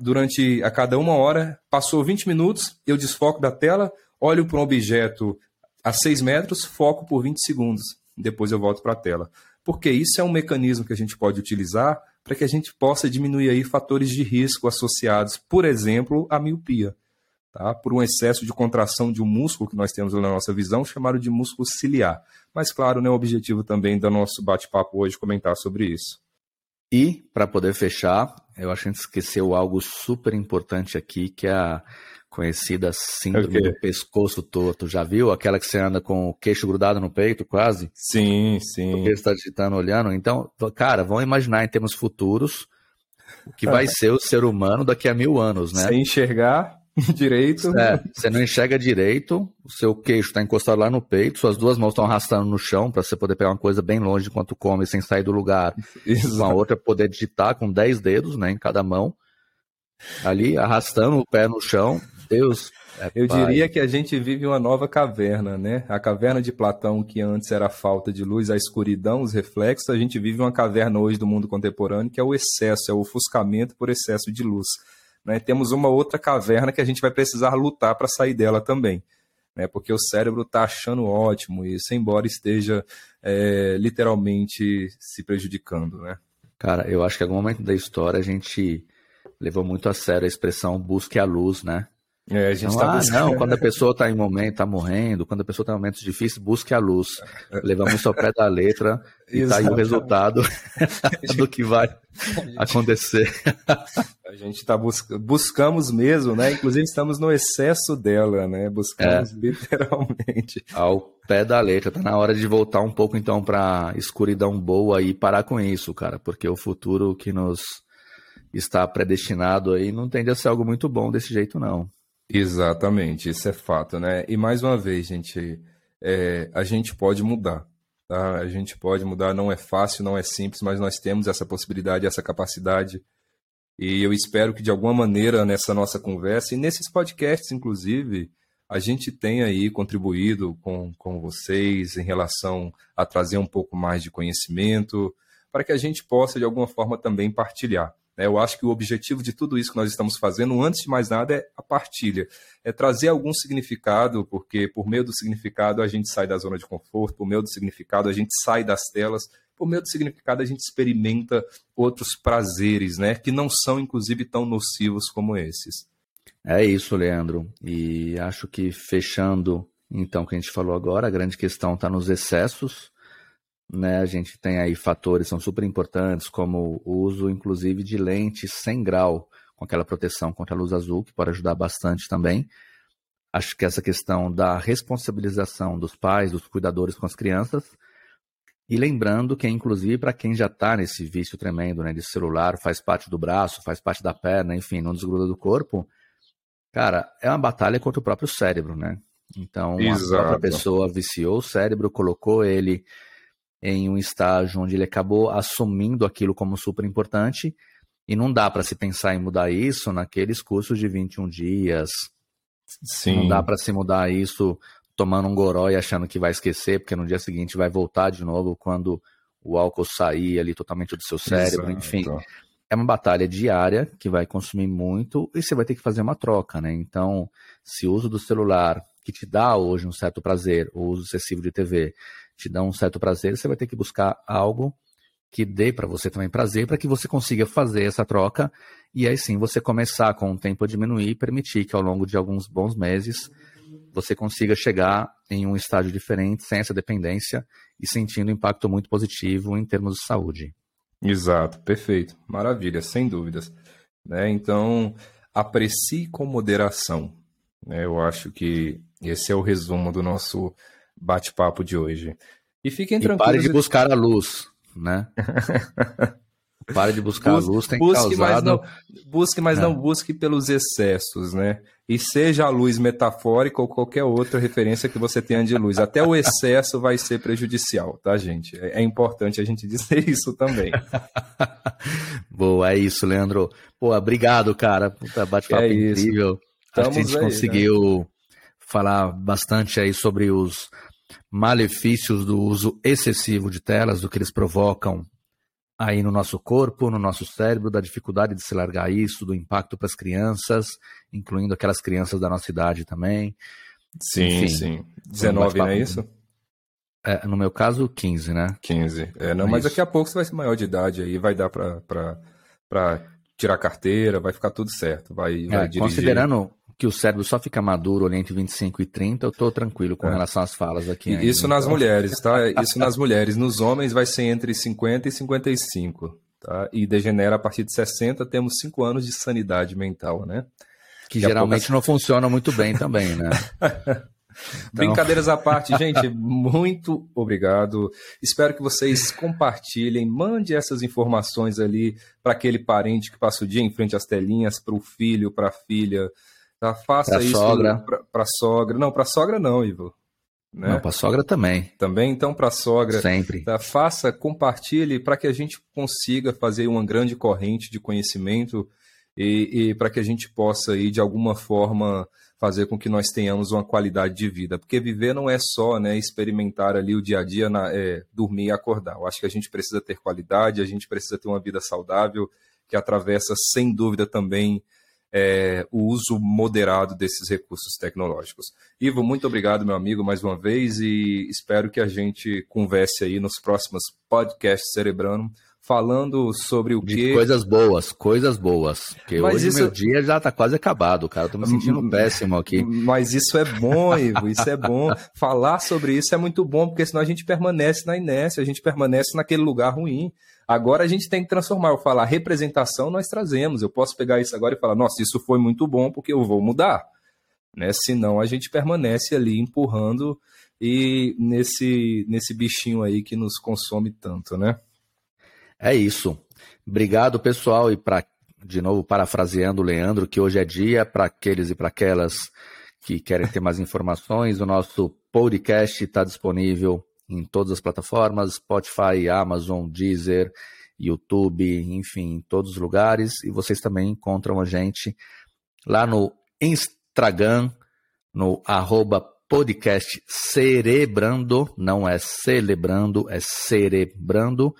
durante a cada uma hora, passou 20 minutos, eu desfoco da tela, olho para um objeto a 6 metros, foco por 20 segundos depois eu volto para a tela. Porque isso é um mecanismo que a gente pode utilizar para que a gente possa diminuir aí fatores de risco associados, por exemplo, à miopia, tá? por um excesso de contração de um músculo que nós temos na nossa visão, chamado de músculo ciliar. Mas, claro, né, o objetivo também do nosso bate-papo hoje comentar sobre isso. E, para poder fechar, eu acho que a gente esqueceu algo super importante aqui, que é a conhecida síndrome okay. do pescoço torto. Já viu? Aquela que você anda com o queixo grudado no peito, quase? Sim, sim. Porque você está digitando, olhando. Então, cara, vamos imaginar em termos futuros o que vai ser o ser humano daqui a mil anos, né? Sem enxergar direito. É, você não enxerga direito, o seu queixo está encostado lá no peito, suas duas mãos estão arrastando no chão para você poder pegar uma coisa bem longe enquanto come, sem sair do lugar. Exato. Com a outra poder digitar com 10 dedos, né, em cada mão. Ali, arrastando o pé no chão, Deus. É Eu pai. diria que a gente vive uma nova caverna, né? A caverna de Platão, que antes era a falta de luz, a escuridão, os reflexos, a gente vive uma caverna hoje do mundo contemporâneo, que é o excesso, é o ofuscamento por excesso de luz. Né? Temos uma outra caverna que a gente vai precisar lutar para sair dela também. Né? Porque o cérebro está achando ótimo isso, embora esteja é, literalmente se prejudicando. Né? Cara, eu acho que em algum momento da história a gente levou muito a sério a expressão busque a luz, né? É, a gente não, tá ah, não, quando a pessoa está em momento, está morrendo, quando a pessoa está em momentos difíceis, busque a luz. Levamos ao pé da letra e está aí o resultado do que vai acontecer. A gente está bus buscamos mesmo, né? Inclusive estamos no excesso dela, né? Buscamos é. literalmente. Ao pé da letra. Tá na hora de voltar um pouco então para escuridão boa e parar com isso, cara, porque o futuro que nos está predestinado aí não tende a ser algo muito bom desse jeito não. Exatamente, isso é fato, né? E mais uma vez, gente, é, a gente pode mudar, tá? A gente pode mudar, não é fácil, não é simples, mas nós temos essa possibilidade, essa capacidade. E eu espero que de alguma maneira nessa nossa conversa e nesses podcasts, inclusive, a gente tenha aí contribuído com, com vocês em relação a trazer um pouco mais de conhecimento, para que a gente possa de alguma forma também partilhar. Né? Eu acho que o objetivo de tudo isso que nós estamos fazendo, antes de mais nada, é a partilha. É trazer algum significado, porque por meio do significado a gente sai da zona de conforto, por meio do significado a gente sai das telas, por meio do significado a gente experimenta outros prazeres, né? Que não são, inclusive, tão nocivos como esses. É isso, Leandro. E acho que fechando, então, o que a gente falou agora, a grande questão está nos excessos né, a gente tem aí fatores são super importantes, como o uso, inclusive, de lentes sem grau, com aquela proteção contra a luz azul, que pode ajudar bastante também. Acho que essa questão da responsabilização dos pais, dos cuidadores com as crianças, e lembrando que, inclusive, para quem já está nesse vício tremendo né, de celular, faz parte do braço, faz parte da perna, enfim, não desgruda do corpo, cara, é uma batalha contra o próprio cérebro, né? Então, Exato. a própria pessoa viciou o cérebro, colocou ele em um estágio onde ele acabou assumindo aquilo como super importante e não dá para se pensar em mudar isso naqueles cursos de 21 dias. Sim. Não dá para se mudar isso tomando um goró e achando que vai esquecer, porque no dia seguinte vai voltar de novo quando o álcool sair ali totalmente do seu cérebro, Exato. enfim. É uma batalha diária que vai consumir muito e você vai ter que fazer uma troca, né? Então, se o uso do celular, que te dá hoje um certo prazer, o uso excessivo de TV, te dá um certo prazer, você vai ter que buscar algo que dê para você também prazer, para que você consiga fazer essa troca e aí sim você começar com o tempo a diminuir e permitir que ao longo de alguns bons meses você consiga chegar em um estágio diferente, sem essa dependência e sentindo um impacto muito positivo em termos de saúde. Exato, perfeito, maravilha, sem dúvidas. Né? Então, aprecie com moderação. Né? Eu acho que esse é o resumo do nosso bate-papo de hoje. E fiquem e tranquilos. Pare de buscar a luz, né? Pare de buscar a luz, tem busque, causado... Mas não, busque, mas é. não busque pelos excessos, né? E seja a luz metafórica ou qualquer outra referência que você tenha de luz. Até o excesso vai ser prejudicial, tá, gente? É, é importante a gente dizer isso também. Boa, é isso, Leandro. Pô, obrigado, cara. Puta, bate-papo é incrível. a gente aí, conseguiu né? Falar bastante aí sobre os malefícios do uso excessivo de telas, do que eles provocam aí no nosso corpo, no nosso cérebro, da dificuldade de se largar isso, do impacto para as crianças, incluindo aquelas crianças da nossa idade também. Sim, Enfim, sim. 19, não é isso? É, no meu caso, 15, né? 15. É, não, é mas isso. daqui a pouco você vai ser maior de idade aí, vai dar para tirar carteira, vai ficar tudo certo. Vai, vai dirigir. Considerando que o cérebro só fica maduro ali entre 25 e 30, eu estou tranquilo com é. relação às falas aqui. Ainda, Isso nas então. mulheres, tá? Isso nas mulheres. Nos homens vai ser entre 50 e 55, tá? E degenera a partir de 60, temos 5 anos de sanidade mental, né? Que geralmente pouco... não funciona muito bem também, né? Então... Brincadeiras à parte, gente, muito obrigado. Espero que vocês compartilhem, mande essas informações ali para aquele parente que passa o dia em frente às telinhas, para o filho, para a filha, Tá? Faça pra isso sogra. para sogra. Não, para sogra não, Ivo. Né? Não, para sogra também. Também, então, para sogra. Sempre. Tá? Faça, compartilhe para que a gente consiga fazer uma grande corrente de conhecimento e, e para que a gente possa, aí, de alguma forma, fazer com que nós tenhamos uma qualidade de vida. Porque viver não é só né, experimentar ali o dia a dia, na, é, dormir e acordar. Eu acho que a gente precisa ter qualidade, a gente precisa ter uma vida saudável, que atravessa, sem dúvida, também é, o uso moderado desses recursos tecnológicos. Ivo, muito obrigado, meu amigo, mais uma vez, e espero que a gente converse aí nos próximos podcasts Cerebrano, falando sobre o quê? Coisas boas, coisas boas. Porque mas hoje isso... meu dia já tá quase acabado, cara. Eu tô me sentindo péssimo aqui. Mas isso é bom, Ivo, isso é bom. Falar sobre isso é muito bom, porque senão a gente permanece na inércia, a gente permanece naquele lugar ruim. Agora a gente tem que transformar. Eu falar representação nós trazemos. Eu posso pegar isso agora e falar, nossa, isso foi muito bom porque eu vou mudar. Né? Senão a gente permanece ali empurrando e nesse, nesse bichinho aí que nos consome tanto, né? É isso. Obrigado, pessoal. E para de novo, parafraseando o Leandro, que hoje é dia para aqueles e para aquelas que querem ter mais informações. O nosso podcast está disponível em todas as plataformas: Spotify, Amazon, Deezer, YouTube, enfim, em todos os lugares. E vocês também encontram a gente lá no Instagram, no arroba podcast Cerebrando, não é celebrando, é cerebrando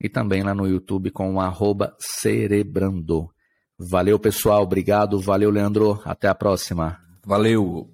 e também lá no YouTube com o Cerebrando. Valeu, pessoal. Obrigado. Valeu, Leandro. Até a próxima. Valeu.